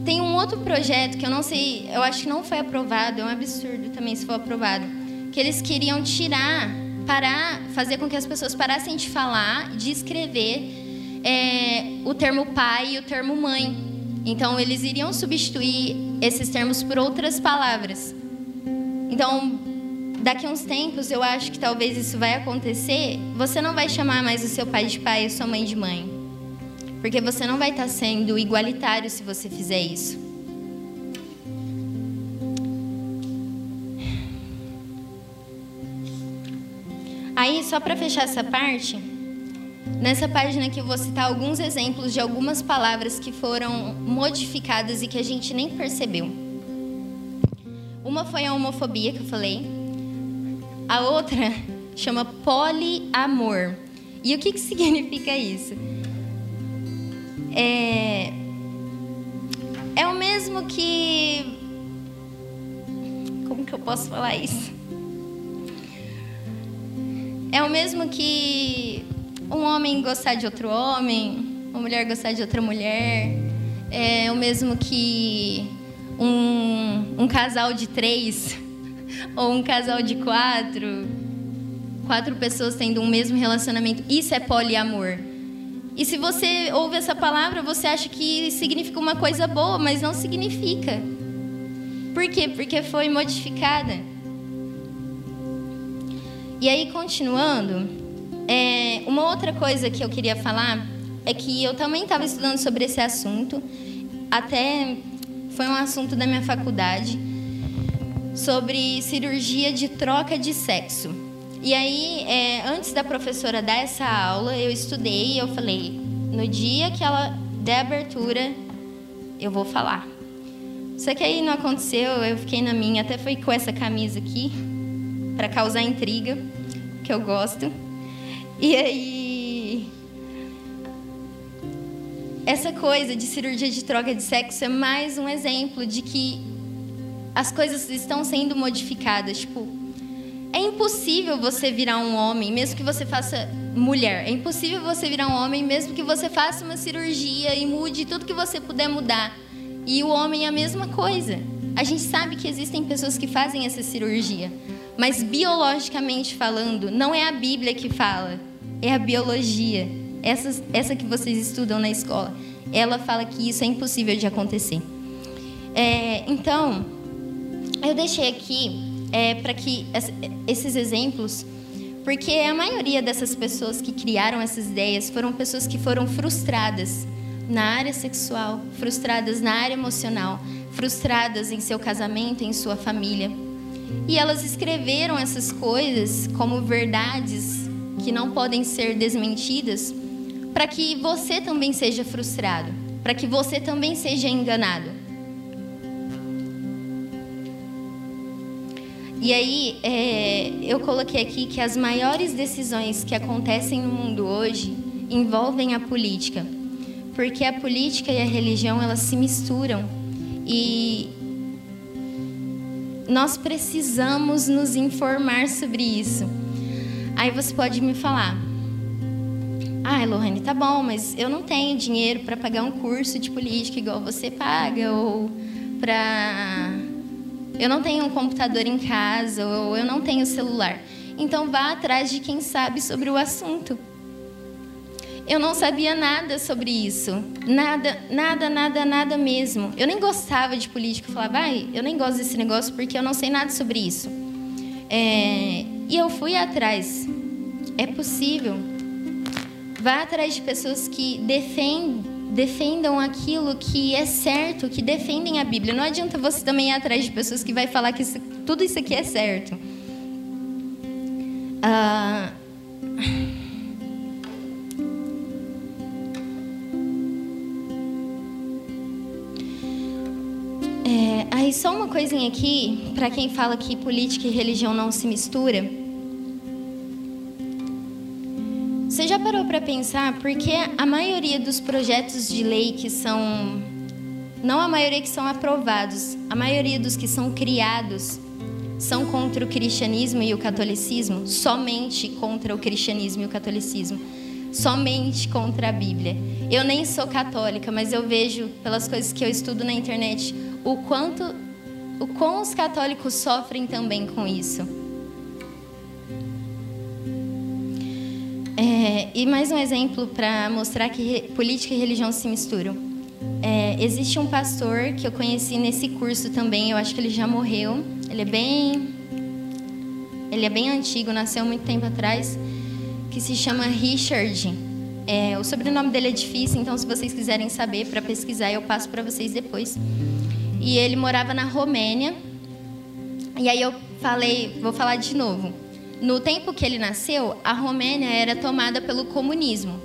Tem um outro projeto que eu não sei, eu acho que não foi aprovado, é um absurdo também se for aprovado, que eles queriam tirar, parar, fazer com que as pessoas parassem de falar, de escrever é, o termo pai e o termo mãe. Então eles iriam substituir esses termos por outras palavras. Então, daqui a uns tempos, eu acho que talvez isso vai acontecer. Você não vai chamar mais o seu pai de pai e sua mãe de mãe. Porque você não vai estar sendo igualitário se você fizer isso. Aí, só para fechar essa parte, nessa página aqui eu vou citar alguns exemplos de algumas palavras que foram modificadas e que a gente nem percebeu. Uma foi a homofobia que eu falei. A outra (laughs) chama poliamor. E o que, que significa isso? É, é o mesmo que. Como que eu posso falar isso? É o mesmo que um homem gostar de outro homem, uma mulher gostar de outra mulher. É o mesmo que um, um casal de três (laughs) ou um casal de quatro, quatro pessoas tendo um mesmo relacionamento. Isso é poliamor. E se você ouve essa palavra, você acha que significa uma coisa boa, mas não significa. Por quê? Porque foi modificada. E aí, continuando, é, uma outra coisa que eu queria falar é que eu também estava estudando sobre esse assunto, até foi um assunto da minha faculdade, sobre cirurgia de troca de sexo. E aí, é, antes da professora dar essa aula, eu estudei e eu falei: no dia que ela der abertura, eu vou falar. Só que aí não aconteceu, eu fiquei na minha, até foi com essa camisa aqui, para causar intriga, que eu gosto. E aí. Essa coisa de cirurgia de troca de sexo é mais um exemplo de que as coisas estão sendo modificadas. Tipo, é impossível você virar um homem, mesmo que você faça mulher. É impossível você virar um homem, mesmo que você faça uma cirurgia e mude tudo que você puder mudar. E o homem é a mesma coisa. A gente sabe que existem pessoas que fazem essa cirurgia, mas biologicamente falando, não é a Bíblia que fala, é a biologia. Essa, essa que vocês estudam na escola. Ela fala que isso é impossível de acontecer. É, então, eu deixei aqui é, para que esses exemplos, porque a maioria dessas pessoas que criaram essas ideias foram pessoas que foram frustradas na área sexual, frustradas na área emocional, frustradas em seu casamento, em sua família. E elas escreveram essas coisas como verdades que não podem ser desmentidas, para que você também seja frustrado, para que você também seja enganado. E aí, é, eu coloquei aqui que as maiores decisões que acontecem no mundo hoje envolvem a política, porque a política e a religião elas se misturam e nós precisamos nos informar sobre isso. Aí você pode me falar, ah, Lohane, tá bom, mas eu não tenho dinheiro para pagar um curso de política igual você paga ou para eu não tenho um computador em casa ou eu não tenho celular. Então vá atrás de quem sabe sobre o assunto. Eu não sabia nada sobre isso. Nada, nada, nada, nada mesmo. Eu nem gostava de política. Eu falava, vai, eu nem gosto desse negócio porque eu não sei nada sobre isso. É, e eu fui atrás. É possível. Vá atrás de pessoas que defendem defendam aquilo que é certo, que defendem a Bíblia. Não adianta você também ir atrás de pessoas que vai falar que isso, tudo isso aqui é certo. Ah, é, aí só uma coisinha aqui para quem fala que política e religião não se mistura. Você já parou para pensar por que a maioria dos projetos de lei que são. Não a maioria que são aprovados, a maioria dos que são criados são contra o cristianismo e o catolicismo? Somente contra o cristianismo e o catolicismo. Somente contra a Bíblia. Eu nem sou católica, mas eu vejo, pelas coisas que eu estudo na internet, o quanto. o quão os católicos sofrem também com isso. É, e mais um exemplo para mostrar que política e religião se misturam. É, existe um pastor que eu conheci nesse curso também, eu acho que ele já morreu. Ele é bem. Ele é bem antigo, nasceu muito tempo atrás, que se chama Richard. É, o sobrenome dele é difícil, então se vocês quiserem saber para pesquisar, eu passo para vocês depois. E ele morava na Romênia. E aí eu falei, vou falar de novo. No tempo que ele nasceu, a Romênia era tomada pelo comunismo.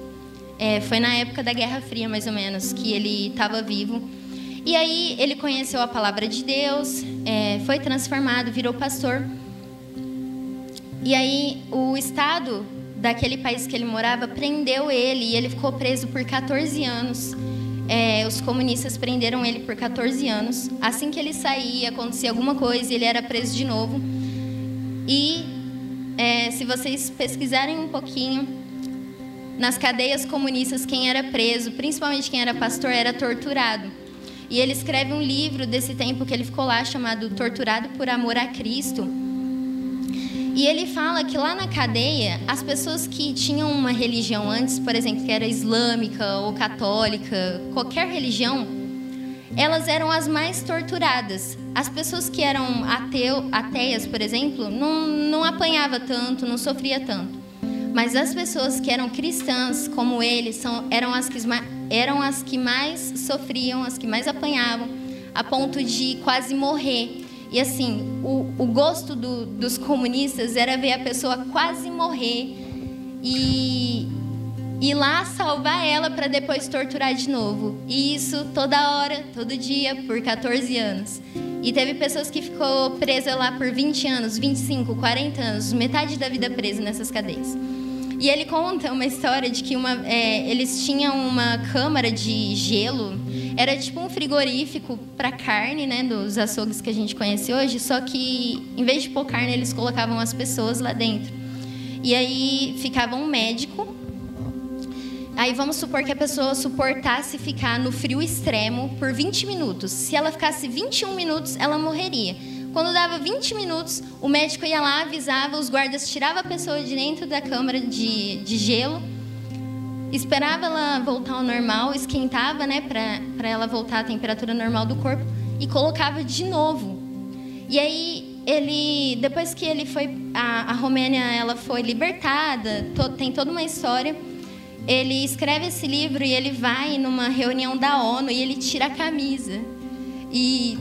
É, foi na época da Guerra Fria, mais ou menos, que ele estava vivo. E aí ele conheceu a palavra de Deus, é, foi transformado, virou pastor. E aí o Estado daquele país que ele morava prendeu ele e ele ficou preso por 14 anos. É, os comunistas prenderam ele por 14 anos. Assim que ele saía, acontecia alguma coisa, ele era preso de novo. E é, se vocês pesquisarem um pouquinho, nas cadeias comunistas, quem era preso, principalmente quem era pastor, era torturado. E ele escreve um livro desse tempo que ele ficou lá, chamado Torturado por Amor a Cristo. E ele fala que lá na cadeia, as pessoas que tinham uma religião antes, por exemplo, que era islâmica ou católica, qualquer religião, elas eram as mais torturadas. As pessoas que eram ateu, ateias, por exemplo, não, não apanhava tanto, não sofria tanto. Mas as pessoas que eram cristãs, como ele, são, eram, as que, eram as que mais sofriam, as que mais apanhavam, a ponto de quase morrer. E assim, o, o gosto do, dos comunistas era ver a pessoa quase morrer e ir lá salvar ela para depois torturar de novo. E isso toda hora, todo dia, por 14 anos. E teve pessoas que ficou presa lá por 20 anos, 25, 40 anos, metade da vida presa nessas cadeias. E ele conta uma história de que uma, é, eles tinham uma câmara de gelo era tipo um frigorífico para carne, né, dos açougues que a gente conhece hoje, só que em vez de pôr carne, eles colocavam as pessoas lá dentro. E aí ficava um médico. Aí vamos supor que a pessoa suportasse ficar no frio extremo por 20 minutos. Se ela ficasse 21 minutos, ela morreria. Quando dava 20 minutos, o médico ia lá, avisava, os guardas tiravam a pessoa de dentro da câmara de, de gelo esperava ela voltar ao normal, esquentava, né, para ela voltar à temperatura normal do corpo e colocava de novo. E aí ele, depois que ele foi, a, a Romênia, ela foi libertada, to, tem toda uma história. Ele escreve esse livro e ele vai numa reunião da ONU e ele tira a camisa. E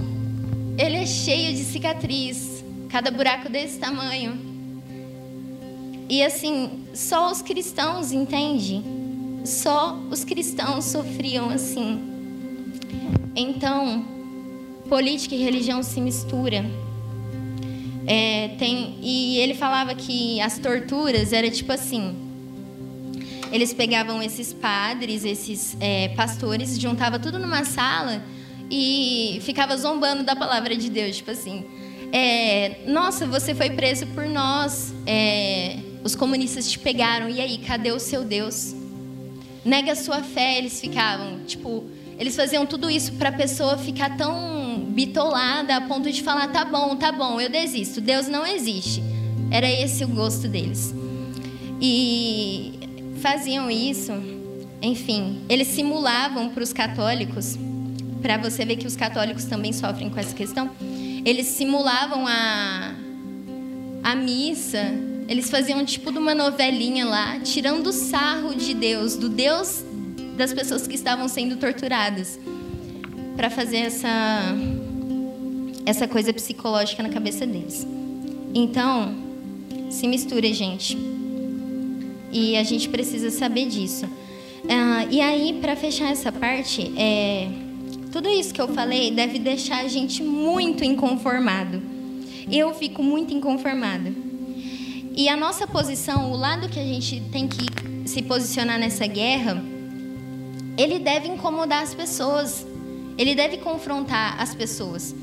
ele é cheio de cicatriz, cada buraco desse tamanho. E assim, só os cristãos entendem só os cristãos sofriam assim. Então, política e religião se misturam. É, tem, e ele falava que as torturas era tipo assim: eles pegavam esses padres, esses é, pastores, juntava tudo numa sala e ficava zombando da palavra de Deus, tipo assim: é, nossa, você foi preso por nós, é, os comunistas te pegaram, e aí, cadê o seu Deus? Nega a sua fé, eles ficavam, tipo, eles faziam tudo isso para a pessoa ficar tão bitolada a ponto de falar: tá bom, tá bom, eu desisto, Deus não existe. Era esse o gosto deles. E faziam isso, enfim, eles simulavam para os católicos, para você ver que os católicos também sofrem com essa questão, eles simulavam a, a missa eles faziam tipo de uma novelinha lá, tirando o sarro de Deus, do Deus das pessoas que estavam sendo torturadas, para fazer essa essa coisa psicológica na cabeça deles. Então, se mistura, gente. E a gente precisa saber disso. Uh, e aí, para fechar essa parte, é, tudo isso que eu falei deve deixar a gente muito inconformado. Eu fico muito inconformada. E a nossa posição, o lado que a gente tem que se posicionar nessa guerra, ele deve incomodar as pessoas. Ele deve confrontar as pessoas.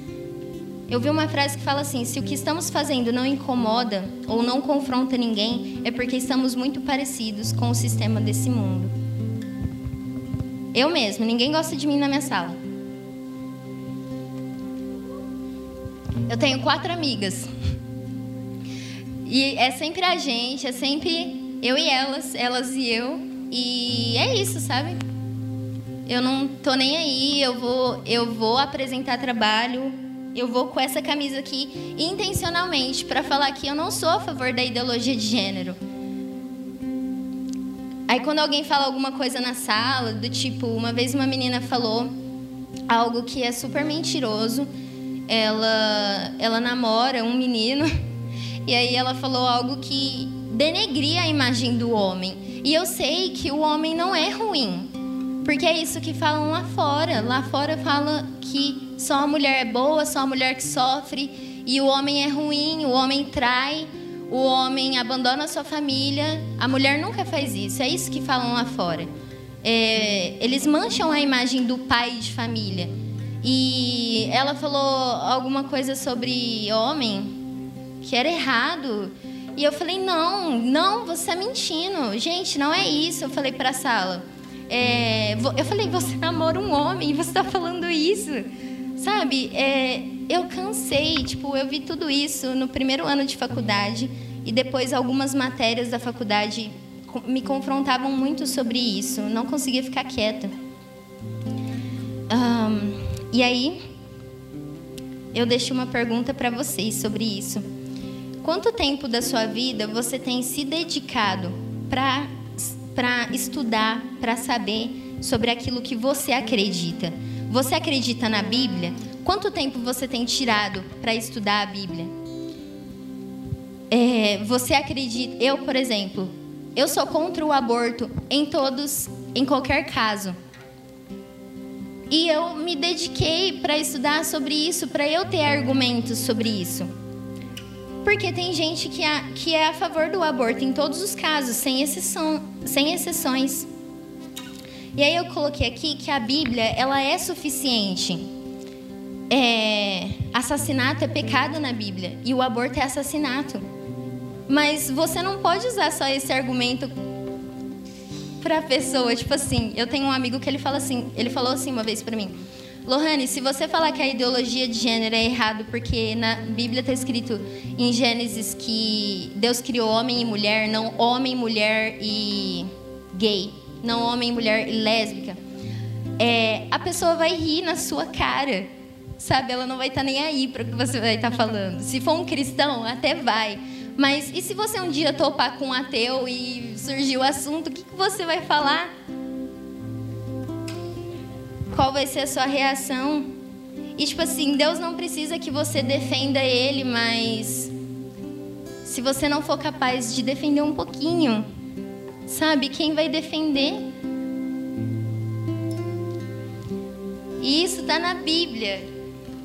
Eu vi uma frase que fala assim: se o que estamos fazendo não incomoda ou não confronta ninguém, é porque estamos muito parecidos com o sistema desse mundo. Eu mesmo, ninguém gosta de mim na minha sala. Eu tenho quatro amigas. E é sempre a gente, é sempre eu e elas, elas e eu. E é isso, sabe? Eu não tô nem aí, eu vou, eu vou apresentar trabalho, eu vou com essa camisa aqui intencionalmente para falar que eu não sou a favor da ideologia de gênero. Aí quando alguém fala alguma coisa na sala, do tipo, uma vez uma menina falou algo que é super mentiroso. Ela ela namora um menino (laughs) e aí ela falou algo que denegria a imagem do homem. E eu sei que o homem não é ruim, porque é isso que falam lá fora. Lá fora fala que só a mulher é boa, só a mulher que sofre, e o homem é ruim, o homem trai, o homem abandona a sua família. A mulher nunca faz isso. É isso que falam lá fora. É, eles mancham a imagem do pai de família. E ela falou alguma coisa sobre homem, que era errado. E eu falei: não, não, você está mentindo. Gente, não é isso. Eu falei para a sala. É, eu falei: você namora um homem você está falando isso. Sabe? É, eu cansei. Tipo, eu vi tudo isso no primeiro ano de faculdade. e depois algumas matérias da faculdade me confrontavam muito sobre isso. Não conseguia ficar quieta. Um, e aí, eu deixo uma pergunta para vocês sobre isso. Quanto tempo da sua vida você tem se dedicado para estudar, para saber sobre aquilo que você acredita? Você acredita na Bíblia? Quanto tempo você tem tirado para estudar a Bíblia? É, você acredita? Eu, por exemplo, eu sou contra o aborto em todos, em qualquer caso. E eu me dediquei para estudar sobre isso, para eu ter argumentos sobre isso. Porque tem gente que, é, que é a favor do aborto em todos os casos, sem, exceção, sem exceções. E aí eu coloquei aqui que a Bíblia ela é suficiente. É, assassinato é pecado na Bíblia e o aborto é assassinato. Mas você não pode usar só esse argumento para a pessoa. Tipo assim, eu tenho um amigo que ele fala assim, ele falou assim uma vez para mim. Lohane, se você falar que a ideologia de gênero é errado, porque na Bíblia está escrito em Gênesis que Deus criou homem e mulher, não homem, mulher e gay, não homem, mulher e lésbica, é, a pessoa vai rir na sua cara, sabe? Ela não vai estar tá nem aí para o que você vai estar tá falando. Se for um cristão, até vai. Mas e se você um dia topar com um ateu e surgir o assunto, o que, que você vai falar? Qual vai ser a sua reação? E tipo assim, Deus não precisa que você defenda ele, mas se você não for capaz de defender um pouquinho, sabe, quem vai defender? E isso está na Bíblia.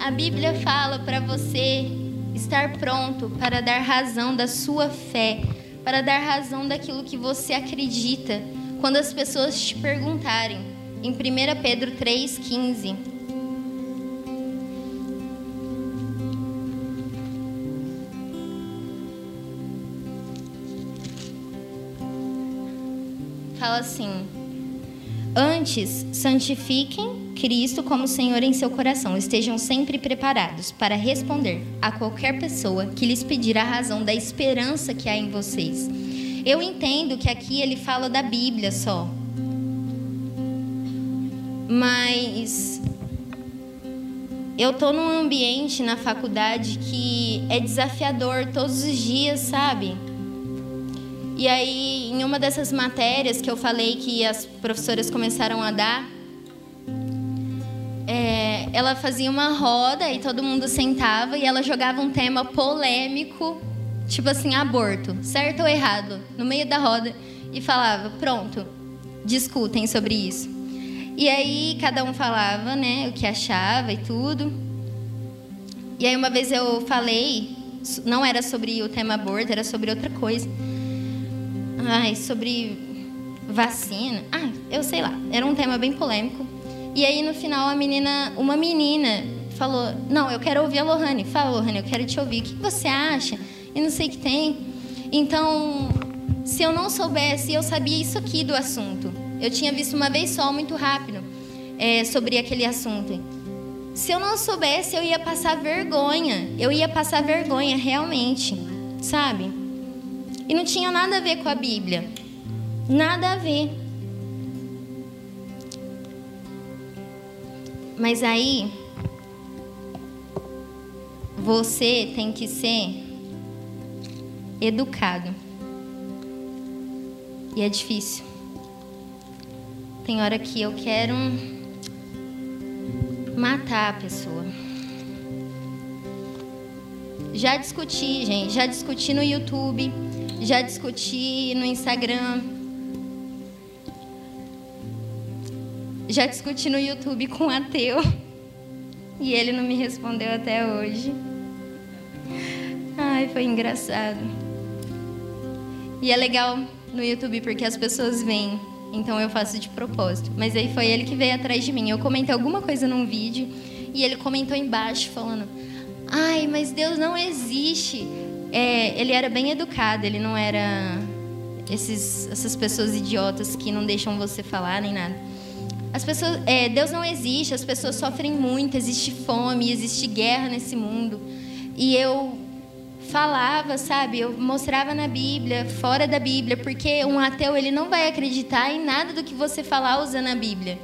A Bíblia fala para você estar pronto para dar razão da sua fé, para dar razão daquilo que você acredita, quando as pessoas te perguntarem. Em 1 Pedro 3,15. Fala assim: Antes, santifiquem Cristo como Senhor em seu coração. Estejam sempre preparados para responder a qualquer pessoa que lhes pedir a razão da esperança que há em vocês. Eu entendo que aqui ele fala da Bíblia só. Mas eu tô num ambiente na faculdade que é desafiador todos os dias, sabe? E aí, em uma dessas matérias que eu falei que as professoras começaram a dar, é, ela fazia uma roda e todo mundo sentava e ela jogava um tema polêmico, tipo assim, aborto, certo ou errado, no meio da roda e falava: pronto, discutem sobre isso. E aí cada um falava, né, o que achava e tudo. E aí uma vez eu falei, não era sobre o tema aborto, era sobre outra coisa. Ai, sobre vacina. Ah, eu sei lá. Era um tema bem polêmico. E aí no final a menina, uma menina falou: "Não, eu quero ouvir a Lohane. Fala, Lohane, eu quero te ouvir. O que você acha?" E não sei o que tem. Então, se eu não soubesse, eu sabia isso aqui do assunto. Eu tinha visto uma vez só, muito rápido, é, sobre aquele assunto. Se eu não soubesse, eu ia passar vergonha. Eu ia passar vergonha, realmente. Sabe? E não tinha nada a ver com a Bíblia. Nada a ver. Mas aí você tem que ser educado. E é difícil. Tem hora que eu quero matar a pessoa. Já discuti, gente, já discuti no YouTube, já discuti no Instagram, Já discuti no YouTube com um ateu e ele não me respondeu até hoje. Ai, foi engraçado. E é legal no YouTube porque as pessoas vêm, então eu faço de propósito. Mas aí foi ele que veio atrás de mim. Eu comentei alguma coisa num vídeo e ele comentou embaixo falando: Ai, mas Deus não existe. É, ele era bem educado, ele não era esses, essas pessoas idiotas que não deixam você falar nem nada. As pessoas, é, Deus não existe, as pessoas sofrem muito, existe fome, existe guerra nesse mundo. E eu falava, sabe? Eu mostrava na Bíblia, fora da Bíblia, porque um ateu ele não vai acreditar em nada do que você falar usando a Bíblia.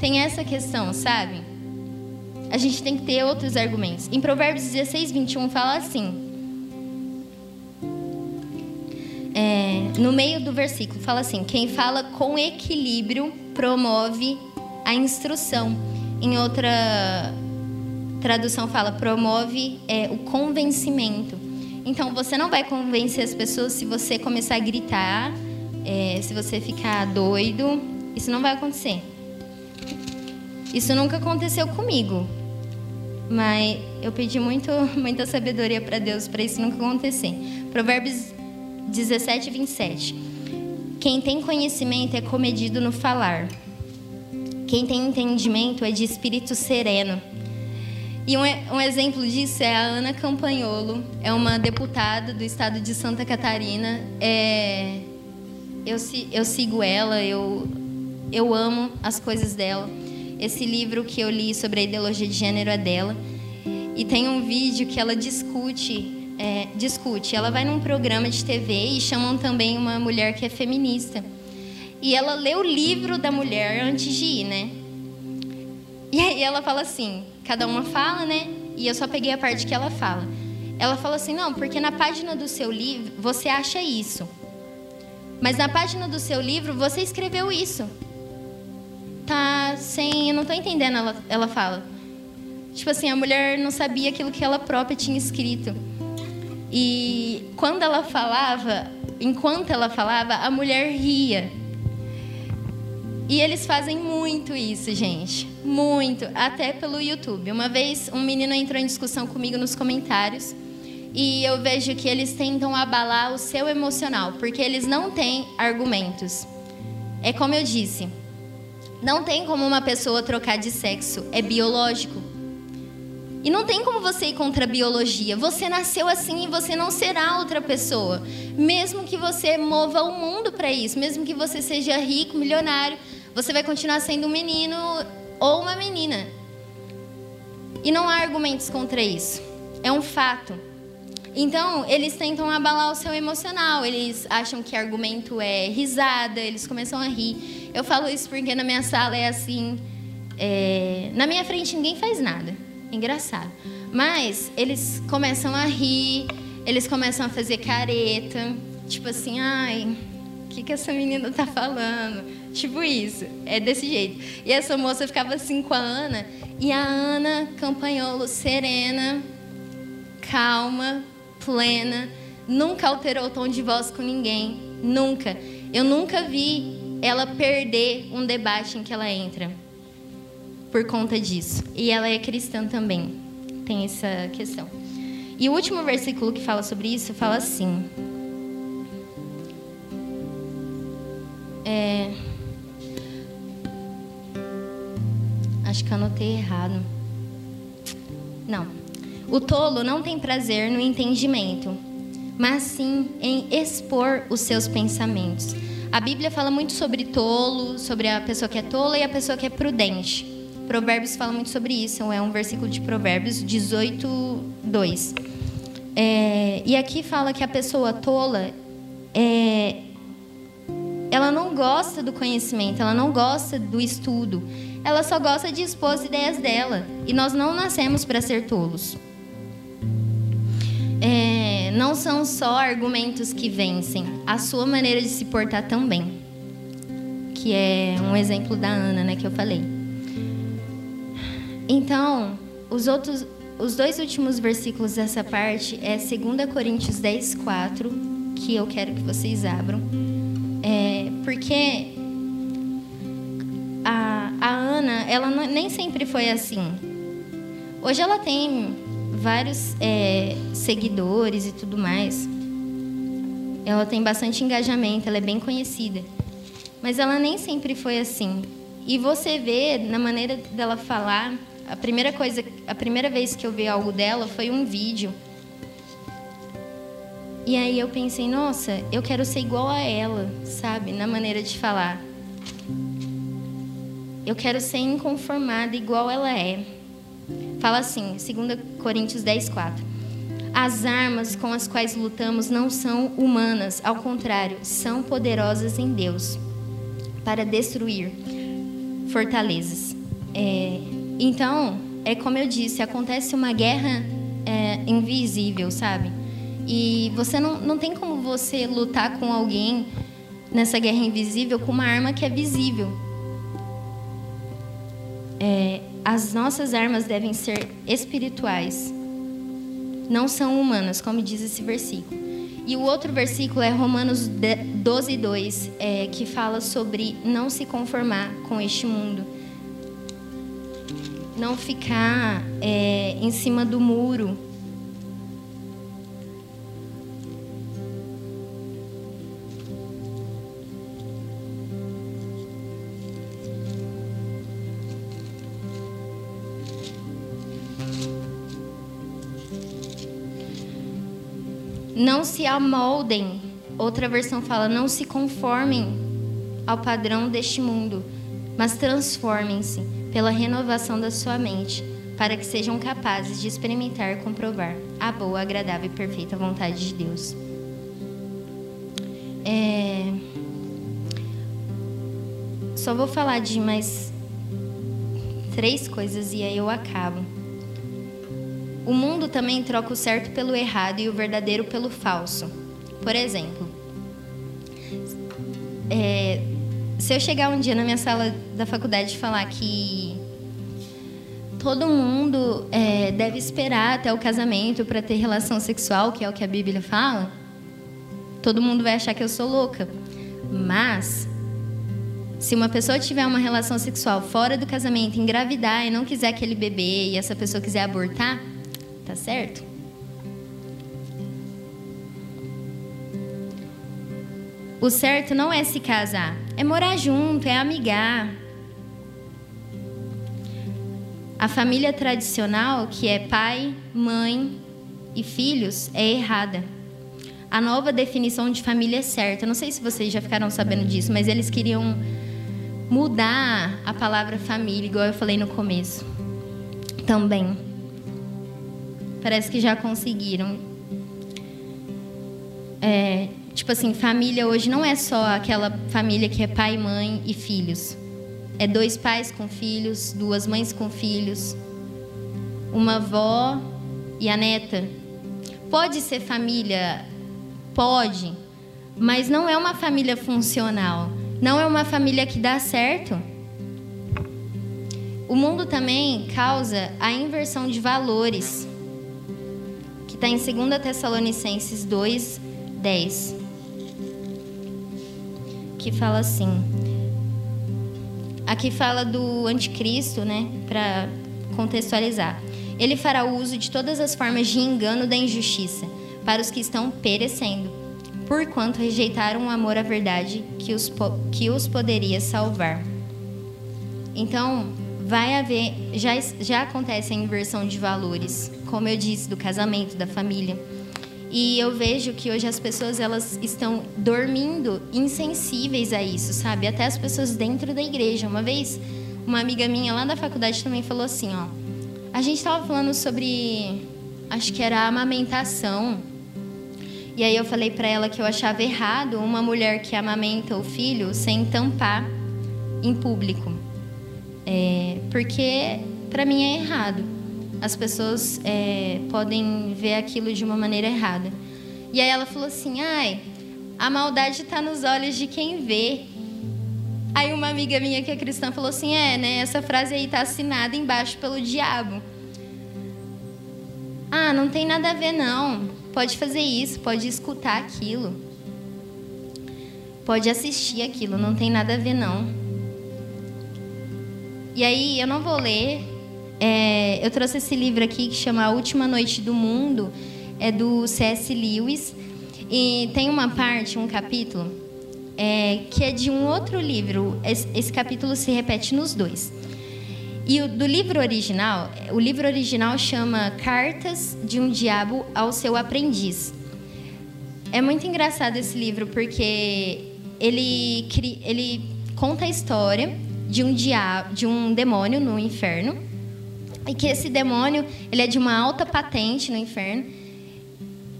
Tem essa questão, sabe? A gente tem que ter outros argumentos. Em Provérbios 16, 21 fala assim. É, no meio do versículo fala assim: quem fala com equilíbrio promove a instrução. Em outra tradução fala promove é, o convencimento. Então você não vai convencer as pessoas se você começar a gritar, é, se você ficar doido. Isso não vai acontecer. Isso nunca aconteceu comigo. Mas eu pedi muito, (laughs) muita sabedoria para Deus para isso nunca acontecer. Provérbios 17, 27. Quem tem conhecimento é comedido no falar. Quem tem entendimento é de espírito sereno. E um, um, exemplo disso é a Ana Campanholo, é uma deputada do estado de Santa Catarina. É, eu, eu sigo ela, eu, eu amo as coisas dela. Esse livro que eu li sobre a ideologia de gênero é dela. E tem um vídeo que ela discute, é, discute. Ela vai num programa de TV e chamam também uma mulher que é feminista. E ela lê o livro da mulher antes de ir, né? E aí ela fala assim, cada uma fala, né? E eu só peguei a parte que ela fala. Ela fala assim: "Não, porque na página do seu livro você acha isso. Mas na página do seu livro você escreveu isso." Tá sem, eu não tô entendendo, ela, ela fala. Tipo assim, a mulher não sabia aquilo que ela própria tinha escrito. E quando ela falava, enquanto ela falava, a mulher ria. E eles fazem muito isso, gente. Muito. Até pelo YouTube. Uma vez, um menino entrou em discussão comigo nos comentários. E eu vejo que eles tentam abalar o seu emocional, porque eles não têm argumentos. É como eu disse: não tem como uma pessoa trocar de sexo, é biológico. E não tem como você ir contra a biologia. Você nasceu assim e você não será outra pessoa. Mesmo que você mova o mundo para isso, mesmo que você seja rico, milionário, você vai continuar sendo um menino ou uma menina. E não há argumentos contra isso. É um fato. Então, eles tentam abalar o seu emocional. Eles acham que argumento é risada, eles começam a rir. Eu falo isso porque na minha sala é assim. É... Na minha frente ninguém faz nada. Engraçado. Mas eles começam a rir, eles começam a fazer careta. Tipo assim, ai, o que, que essa menina tá falando? Tipo isso, é desse jeito. E essa moça ficava assim com a Ana, e a Ana, campanholo, serena, calma, plena, nunca alterou o tom de voz com ninguém, nunca. Eu nunca vi ela perder um debate em que ela entra por conta disso. E ela é cristã também, tem essa questão. E o último versículo que fala sobre isso fala assim. É, Acho que anotei errado. Não. O tolo não tem prazer no entendimento, mas sim em expor os seus pensamentos. A Bíblia fala muito sobre tolo, sobre a pessoa que é tola e a pessoa que é prudente. Provérbios fala muito sobre isso, é um versículo de Provérbios 18, 2. É, e aqui fala que a pessoa tola, é, ela não gosta do conhecimento, ela não gosta do estudo, ela só gosta de expor as ideias dela. E nós não nascemos para ser tolos. É, não são só argumentos que vencem, a sua maneira de se portar também. Que é um exemplo da Ana, né, que eu falei. Então, os outros os dois últimos versículos dessa parte é 2 Coríntios 10, 4, que eu quero que vocês abram. É, porque Ela não, nem sempre foi assim. Hoje ela tem vários é, seguidores e tudo mais. Ela tem bastante engajamento, ela é bem conhecida. Mas ela nem sempre foi assim. E você vê na maneira dela falar, a primeira coisa, a primeira vez que eu vi algo dela foi um vídeo. E aí eu pensei, nossa, eu quero ser igual a ela, sabe, na maneira de falar. Eu quero ser inconformada igual ela é. Fala assim, 2 Coríntios 10, 4. As armas com as quais lutamos não são humanas, ao contrário, são poderosas em Deus para destruir fortalezas. É, então, é como eu disse, acontece uma guerra é, invisível, sabe? E você não, não tem como você lutar com alguém nessa guerra invisível com uma arma que é visível. É, as nossas armas devem ser espirituais, não são humanas, como diz esse versículo. E o outro versículo é Romanos 12, 2, é, que fala sobre não se conformar com este mundo. Não ficar é, em cima do muro Não se amoldem. Outra versão fala: não se conformem ao padrão deste mundo, mas transformem-se pela renovação da sua mente, para que sejam capazes de experimentar e comprovar a boa, agradável e perfeita vontade de Deus. É... Só vou falar de mais três coisas e aí eu acabo. O mundo também troca o certo pelo errado e o verdadeiro pelo falso. Por exemplo, é, se eu chegar um dia na minha sala da faculdade e falar que todo mundo é, deve esperar até o casamento para ter relação sexual, que é o que a Bíblia fala, todo mundo vai achar que eu sou louca. Mas se uma pessoa tiver uma relação sexual fora do casamento, engravidar e não quiser aquele bebê e essa pessoa quiser abortar, Tá certo? O certo não é se casar, é morar junto, é amigar. A família tradicional, que é pai, mãe e filhos, é errada. A nova definição de família é certa. Não sei se vocês já ficaram sabendo disso, mas eles queriam mudar a palavra família, igual eu falei no começo. Também. Parece que já conseguiram. É, tipo assim, família hoje não é só aquela família que é pai, mãe e filhos. É dois pais com filhos, duas mães com filhos, uma avó e a neta. Pode ser família, pode, mas não é uma família funcional. Não é uma família que dá certo. O mundo também causa a inversão de valores que está em 2 Tessalonicenses 2, 10. Que fala assim. Aqui fala do anticristo, né? Para contextualizar. Ele fará uso de todas as formas de engano da injustiça para os que estão perecendo, porquanto rejeitaram o amor à verdade que os, que os poderia salvar. Então, vai haver, já, já acontece a inversão de valores, como eu disse, do casamento, da família. E eu vejo que hoje as pessoas elas estão dormindo insensíveis a isso, sabe? Até as pessoas dentro da igreja. Uma vez, uma amiga minha lá da faculdade também falou assim, ó. A gente estava falando sobre, acho que era amamentação. E aí eu falei para ela que eu achava errado uma mulher que amamenta o filho sem tampar em público. É, porque para mim é errado. As pessoas é, podem ver aquilo de uma maneira errada. E aí ela falou assim: ai, a maldade está nos olhos de quem vê. Aí uma amiga minha que é cristã falou assim: é, né? Essa frase aí está assinada embaixo pelo diabo. Ah, não tem nada a ver, não. Pode fazer isso, pode escutar aquilo. Pode assistir aquilo, não tem nada a ver, não. E aí, eu não vou ler. É, eu trouxe esse livro aqui que chama A Última Noite do Mundo, é do C.S. Lewis. E tem uma parte, um capítulo, é, que é de um outro livro. Esse, esse capítulo se repete nos dois. E o, do livro original, o livro original chama Cartas de um Diabo ao Seu Aprendiz. É muito engraçado esse livro porque ele, ele conta a história de um de um demônio no inferno, e que esse demônio ele é de uma alta patente no inferno,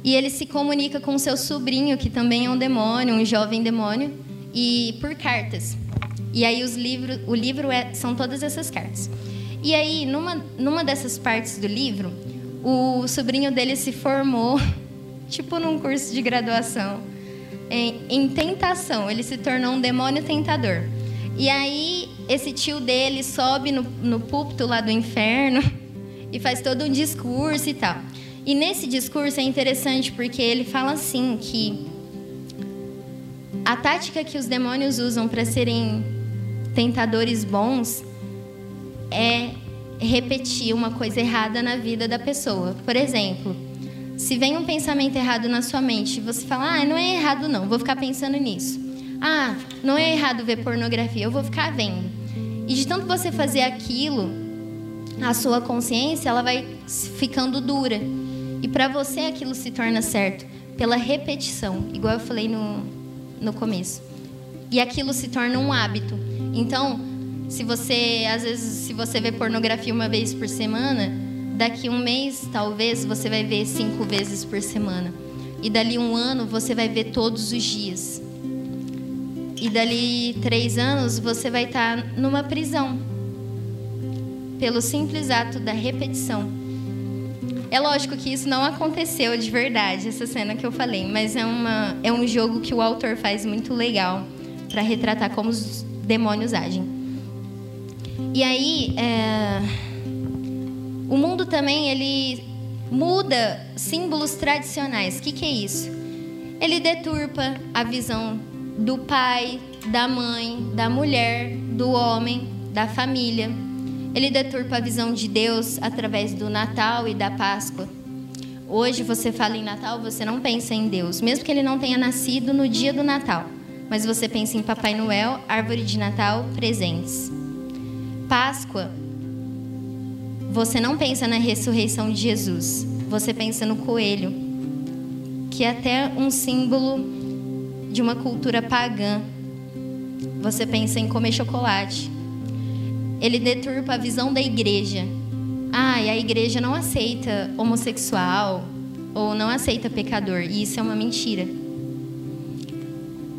E ele se comunica com seu sobrinho, que também é um demônio, um jovem demônio, e por cartas. E aí os livros, o livro é, são todas essas cartas. E aí, numa, numa dessas partes do livro, o sobrinho dele se formou, (laughs) tipo num curso de graduação, em, em tentação. Ele se tornou um demônio tentador. E aí, esse tio dele sobe no, no púlpito lá do inferno (laughs) e faz todo um discurso e tal. E nesse discurso é interessante porque ele fala assim que a tática que os demônios usam para serem tentadores bons é repetir uma coisa errada na vida da pessoa. Por exemplo, se vem um pensamento errado na sua mente, você fala: "Ah, não é errado não, vou ficar pensando nisso". Ah, não é errado ver pornografia, eu vou ficar vendo. E de tanto você fazer aquilo, a sua consciência ela vai ficando dura. E para você aquilo se torna certo pela repetição, igual eu falei no, no começo. E aquilo se torna um hábito. Então, se você às vezes se você vê pornografia uma vez por semana, daqui um mês talvez você vai ver cinco vezes por semana. E dali um ano você vai ver todos os dias. E dali três anos você vai estar numa prisão pelo simples ato da repetição. É lógico que isso não aconteceu de verdade, essa cena que eu falei, mas é, uma, é um jogo que o autor faz muito legal para retratar como os demônios agem. E aí, é... o mundo também ele muda símbolos tradicionais. O que, que é isso? Ele deturpa a visão do pai, da mãe, da mulher, do homem, da família. Ele deturpa a visão de Deus através do Natal e da Páscoa. Hoje você fala em Natal, você não pensa em Deus, mesmo que ele não tenha nascido no dia do Natal. Mas você pensa em Papai Noel, árvore de Natal, presentes. Páscoa, você não pensa na ressurreição de Jesus, você pensa no coelho, que é até um símbolo de uma cultura pagã. Você pensa em comer chocolate, ele deturpa a visão da igreja. Ah, e a igreja não aceita homossexual ou não aceita pecador. E isso é uma mentira.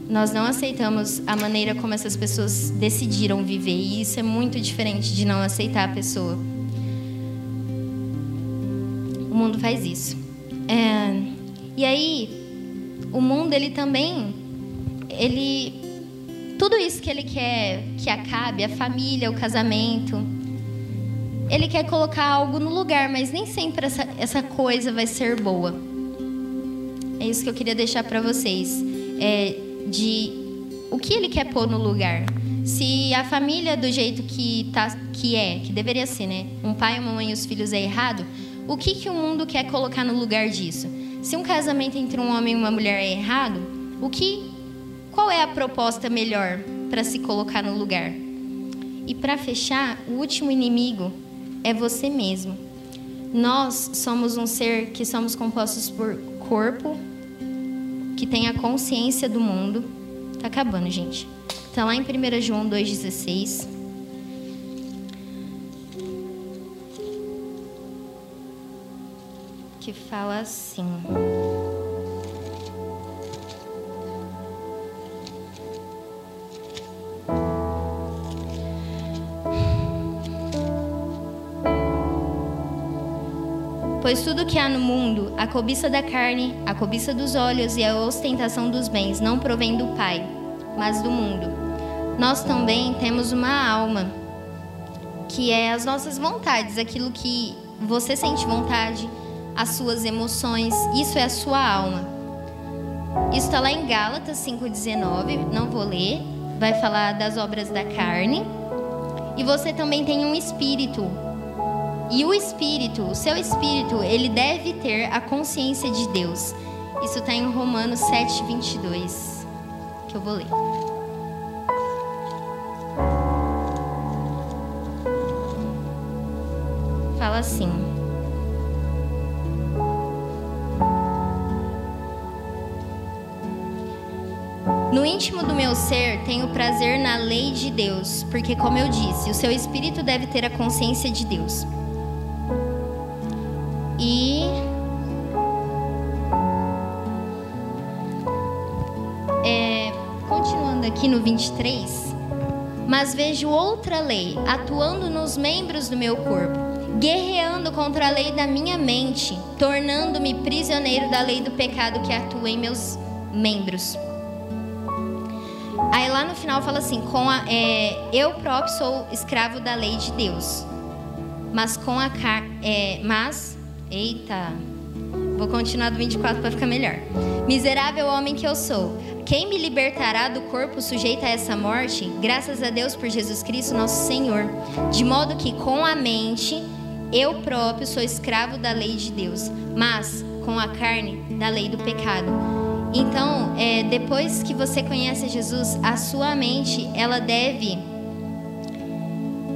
Nós não aceitamos a maneira como essas pessoas decidiram viver. E isso é muito diferente de não aceitar a pessoa. O mundo faz isso. É... E aí, o mundo ele também ele tudo isso que ele quer que acabe, a família, o casamento, ele quer colocar algo no lugar, mas nem sempre essa, essa coisa vai ser boa. É isso que eu queria deixar para vocês. É de o que ele quer pôr no lugar. Se a família do jeito que, tá, que é, que deveria ser, né? Um pai, uma mãe e os filhos é errado, o que, que o mundo quer colocar no lugar disso? Se um casamento entre um homem e uma mulher é errado, o que qual é a proposta melhor para se colocar no lugar? E para fechar, o último inimigo é você mesmo. Nós somos um ser que somos compostos por corpo, que tem a consciência do mundo. Tá acabando, gente. Tá lá em 1 João 2,16. Que fala assim. Pois tudo que há no mundo, a cobiça da carne, a cobiça dos olhos e a ostentação dos bens, não provém do Pai, mas do mundo. Nós também temos uma alma, que é as nossas vontades, aquilo que você sente vontade, as suas emoções, isso é a sua alma. Isso está lá em Gálatas 5,19, não vou ler, vai falar das obras da carne. E você também tem um espírito, e o espírito, o seu espírito, ele deve ter a consciência de Deus. Isso está em Romanos 7, 22, que eu vou ler. Fala assim. No íntimo do meu ser, tenho prazer na lei de Deus, porque, como eu disse, o seu espírito deve ter a consciência de Deus. Aqui no 23, mas vejo outra lei atuando nos membros do meu corpo, guerreando contra a lei da minha mente, tornando-me prisioneiro da lei do pecado que atua em meus membros. Aí lá no final fala assim: com a, é, eu próprio sou escravo da lei de Deus, mas com a é, mas, eita, vou continuar do 24 para ficar melhor. Miserável homem que eu sou, quem me libertará do corpo sujeito a essa morte? Graças a Deus por Jesus Cristo, nosso Senhor. De modo que com a mente eu próprio sou escravo da lei de Deus, mas com a carne da lei do pecado. Então, é, depois que você conhece Jesus, a sua mente ela deve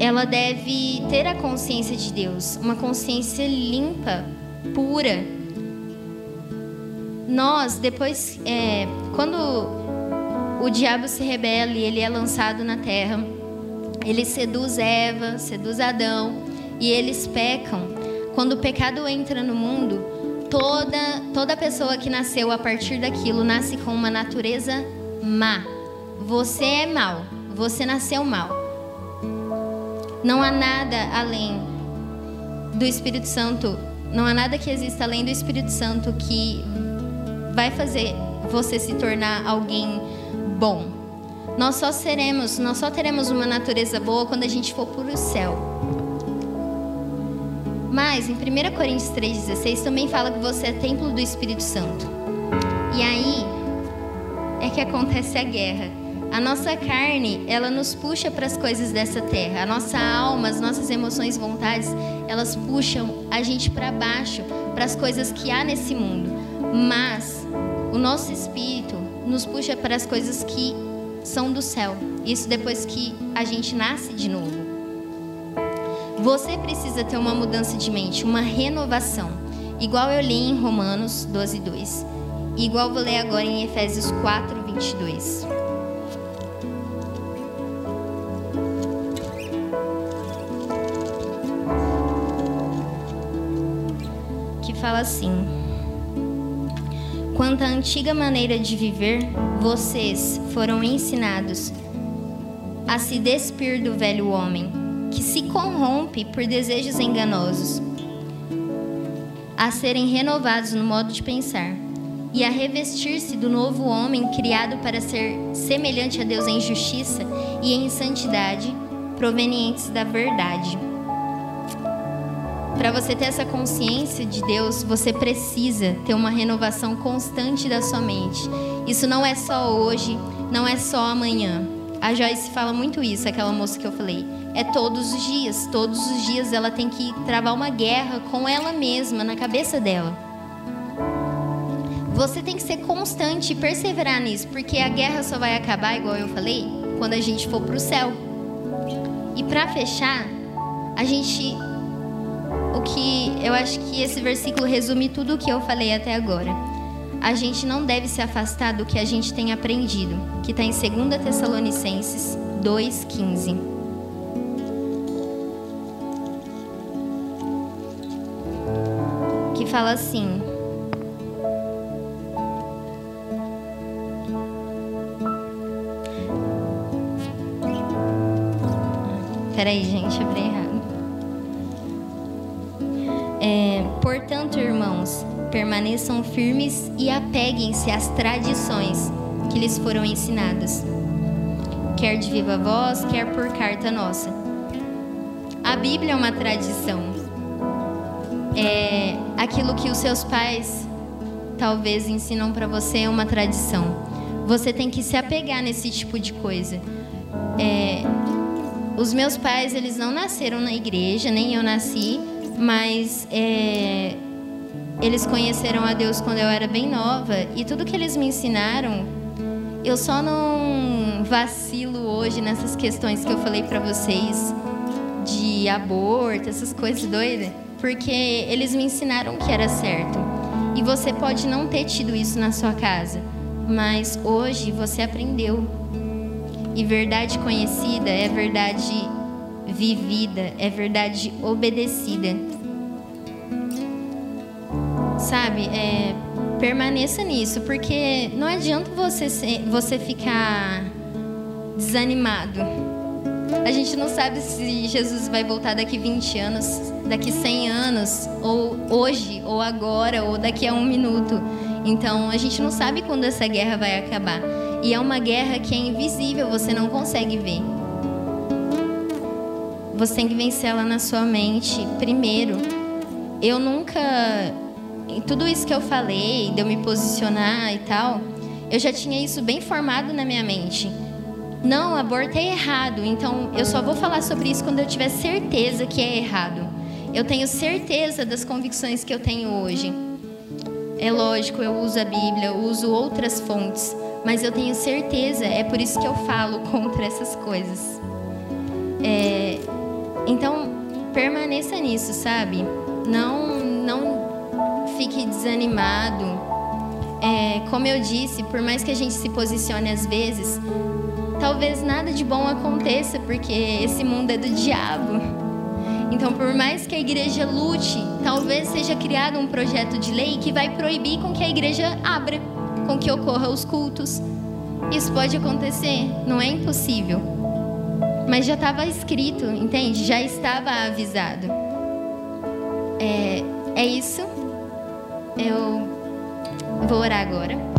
ela deve ter a consciência de Deus, uma consciência limpa, pura. Nós, depois, é, quando o diabo se rebela e ele é lançado na terra, ele seduz Eva, seduz Adão e eles pecam. Quando o pecado entra no mundo, toda toda pessoa que nasceu a partir daquilo nasce com uma natureza má. Você é mal, você nasceu mal. Não há nada além do Espírito Santo, não há nada que exista além do Espírito Santo que vai fazer você se tornar alguém bom. Nós só seremos, nós só teremos uma natureza boa quando a gente for para o céu. Mas em 1 Coríntios 3,16 também fala que você é templo do Espírito Santo. E aí é que acontece a guerra. A nossa carne, ela nos puxa para as coisas dessa terra. A nossa alma, as nossas emoções, vontades, elas puxam a gente para baixo, para as coisas que há nesse mundo. Mas o nosso espírito nos puxa para as coisas que são do céu. Isso depois que a gente nasce de novo. Você precisa ter uma mudança de mente, uma renovação. Igual eu li em Romanos 12, 2. Igual vou ler agora em Efésios 4, 22. Que fala assim: Quanto à antiga maneira de viver, vocês foram ensinados a se despir do velho homem que se corrompe por desejos enganosos, a serem renovados no modo de pensar e a revestir-se do novo homem criado para ser semelhante a Deus em justiça e em santidade, provenientes da verdade. Para você ter essa consciência de Deus, você precisa ter uma renovação constante da sua mente. Isso não é só hoje, não é só amanhã. A Joyce fala muito isso, aquela moça que eu falei é todos os dias. Todos os dias ela tem que travar uma guerra com ela mesma, na cabeça dela. Você tem que ser constante e perseverar nisso, porque a guerra só vai acabar, igual eu falei, quando a gente for para o céu. E para fechar, a gente. O que eu acho que esse versículo resume tudo o que eu falei até agora. A gente não deve se afastar do que a gente tem aprendido, que está em 2 Tessalonicenses 2,15. fala assim: Peraí, gente, abri errado. Portanto, irmãos, permaneçam firmes e apeguem-se às tradições que lhes foram ensinadas, quer de viva voz, quer por carta nossa. A Bíblia é uma tradição é, aquilo que os seus pais talvez ensinam para você é uma tradição. Você tem que se apegar nesse tipo de coisa. É, os meus pais, eles não nasceram na igreja, nem eu nasci, mas é, eles conheceram a Deus quando eu era bem nova e tudo que eles me ensinaram, eu só não vacilo hoje nessas questões que eu falei para vocês de aborto, essas coisas doidas porque eles me ensinaram que era certo. E você pode não ter tido isso na sua casa, mas hoje você aprendeu. E verdade conhecida é verdade vivida, é verdade obedecida. Sabe, é, permaneça nisso, porque não adianta você, ser, você ficar desanimado. A gente não sabe se Jesus vai voltar daqui 20 anos, daqui 100 anos, ou hoje, ou agora, ou daqui a um minuto. Então a gente não sabe quando essa guerra vai acabar. E é uma guerra que é invisível, você não consegue ver. Você tem que vencer ela na sua mente primeiro. Eu nunca. Em tudo isso que eu falei, de eu me posicionar e tal, eu já tinha isso bem formado na minha mente. Não, aborto é errado. Então eu só vou falar sobre isso quando eu tiver certeza que é errado. Eu tenho certeza das convicções que eu tenho hoje. É lógico, eu uso a Bíblia, eu uso outras fontes, mas eu tenho certeza, é por isso que eu falo (laughs) contra essas coisas. É, então, permaneça nisso, sabe? Não, não fique desanimado. É, como eu disse, por mais que a gente se posicione às vezes, talvez nada de bom aconteça, porque esse mundo é do diabo. Então, por mais que a igreja lute, talvez seja criado um projeto de lei que vai proibir com que a igreja abra, com que ocorra os cultos. Isso pode acontecer, não é impossível. Mas já estava escrito, entende? Já estava avisado. É, é isso. Eu vou orar agora.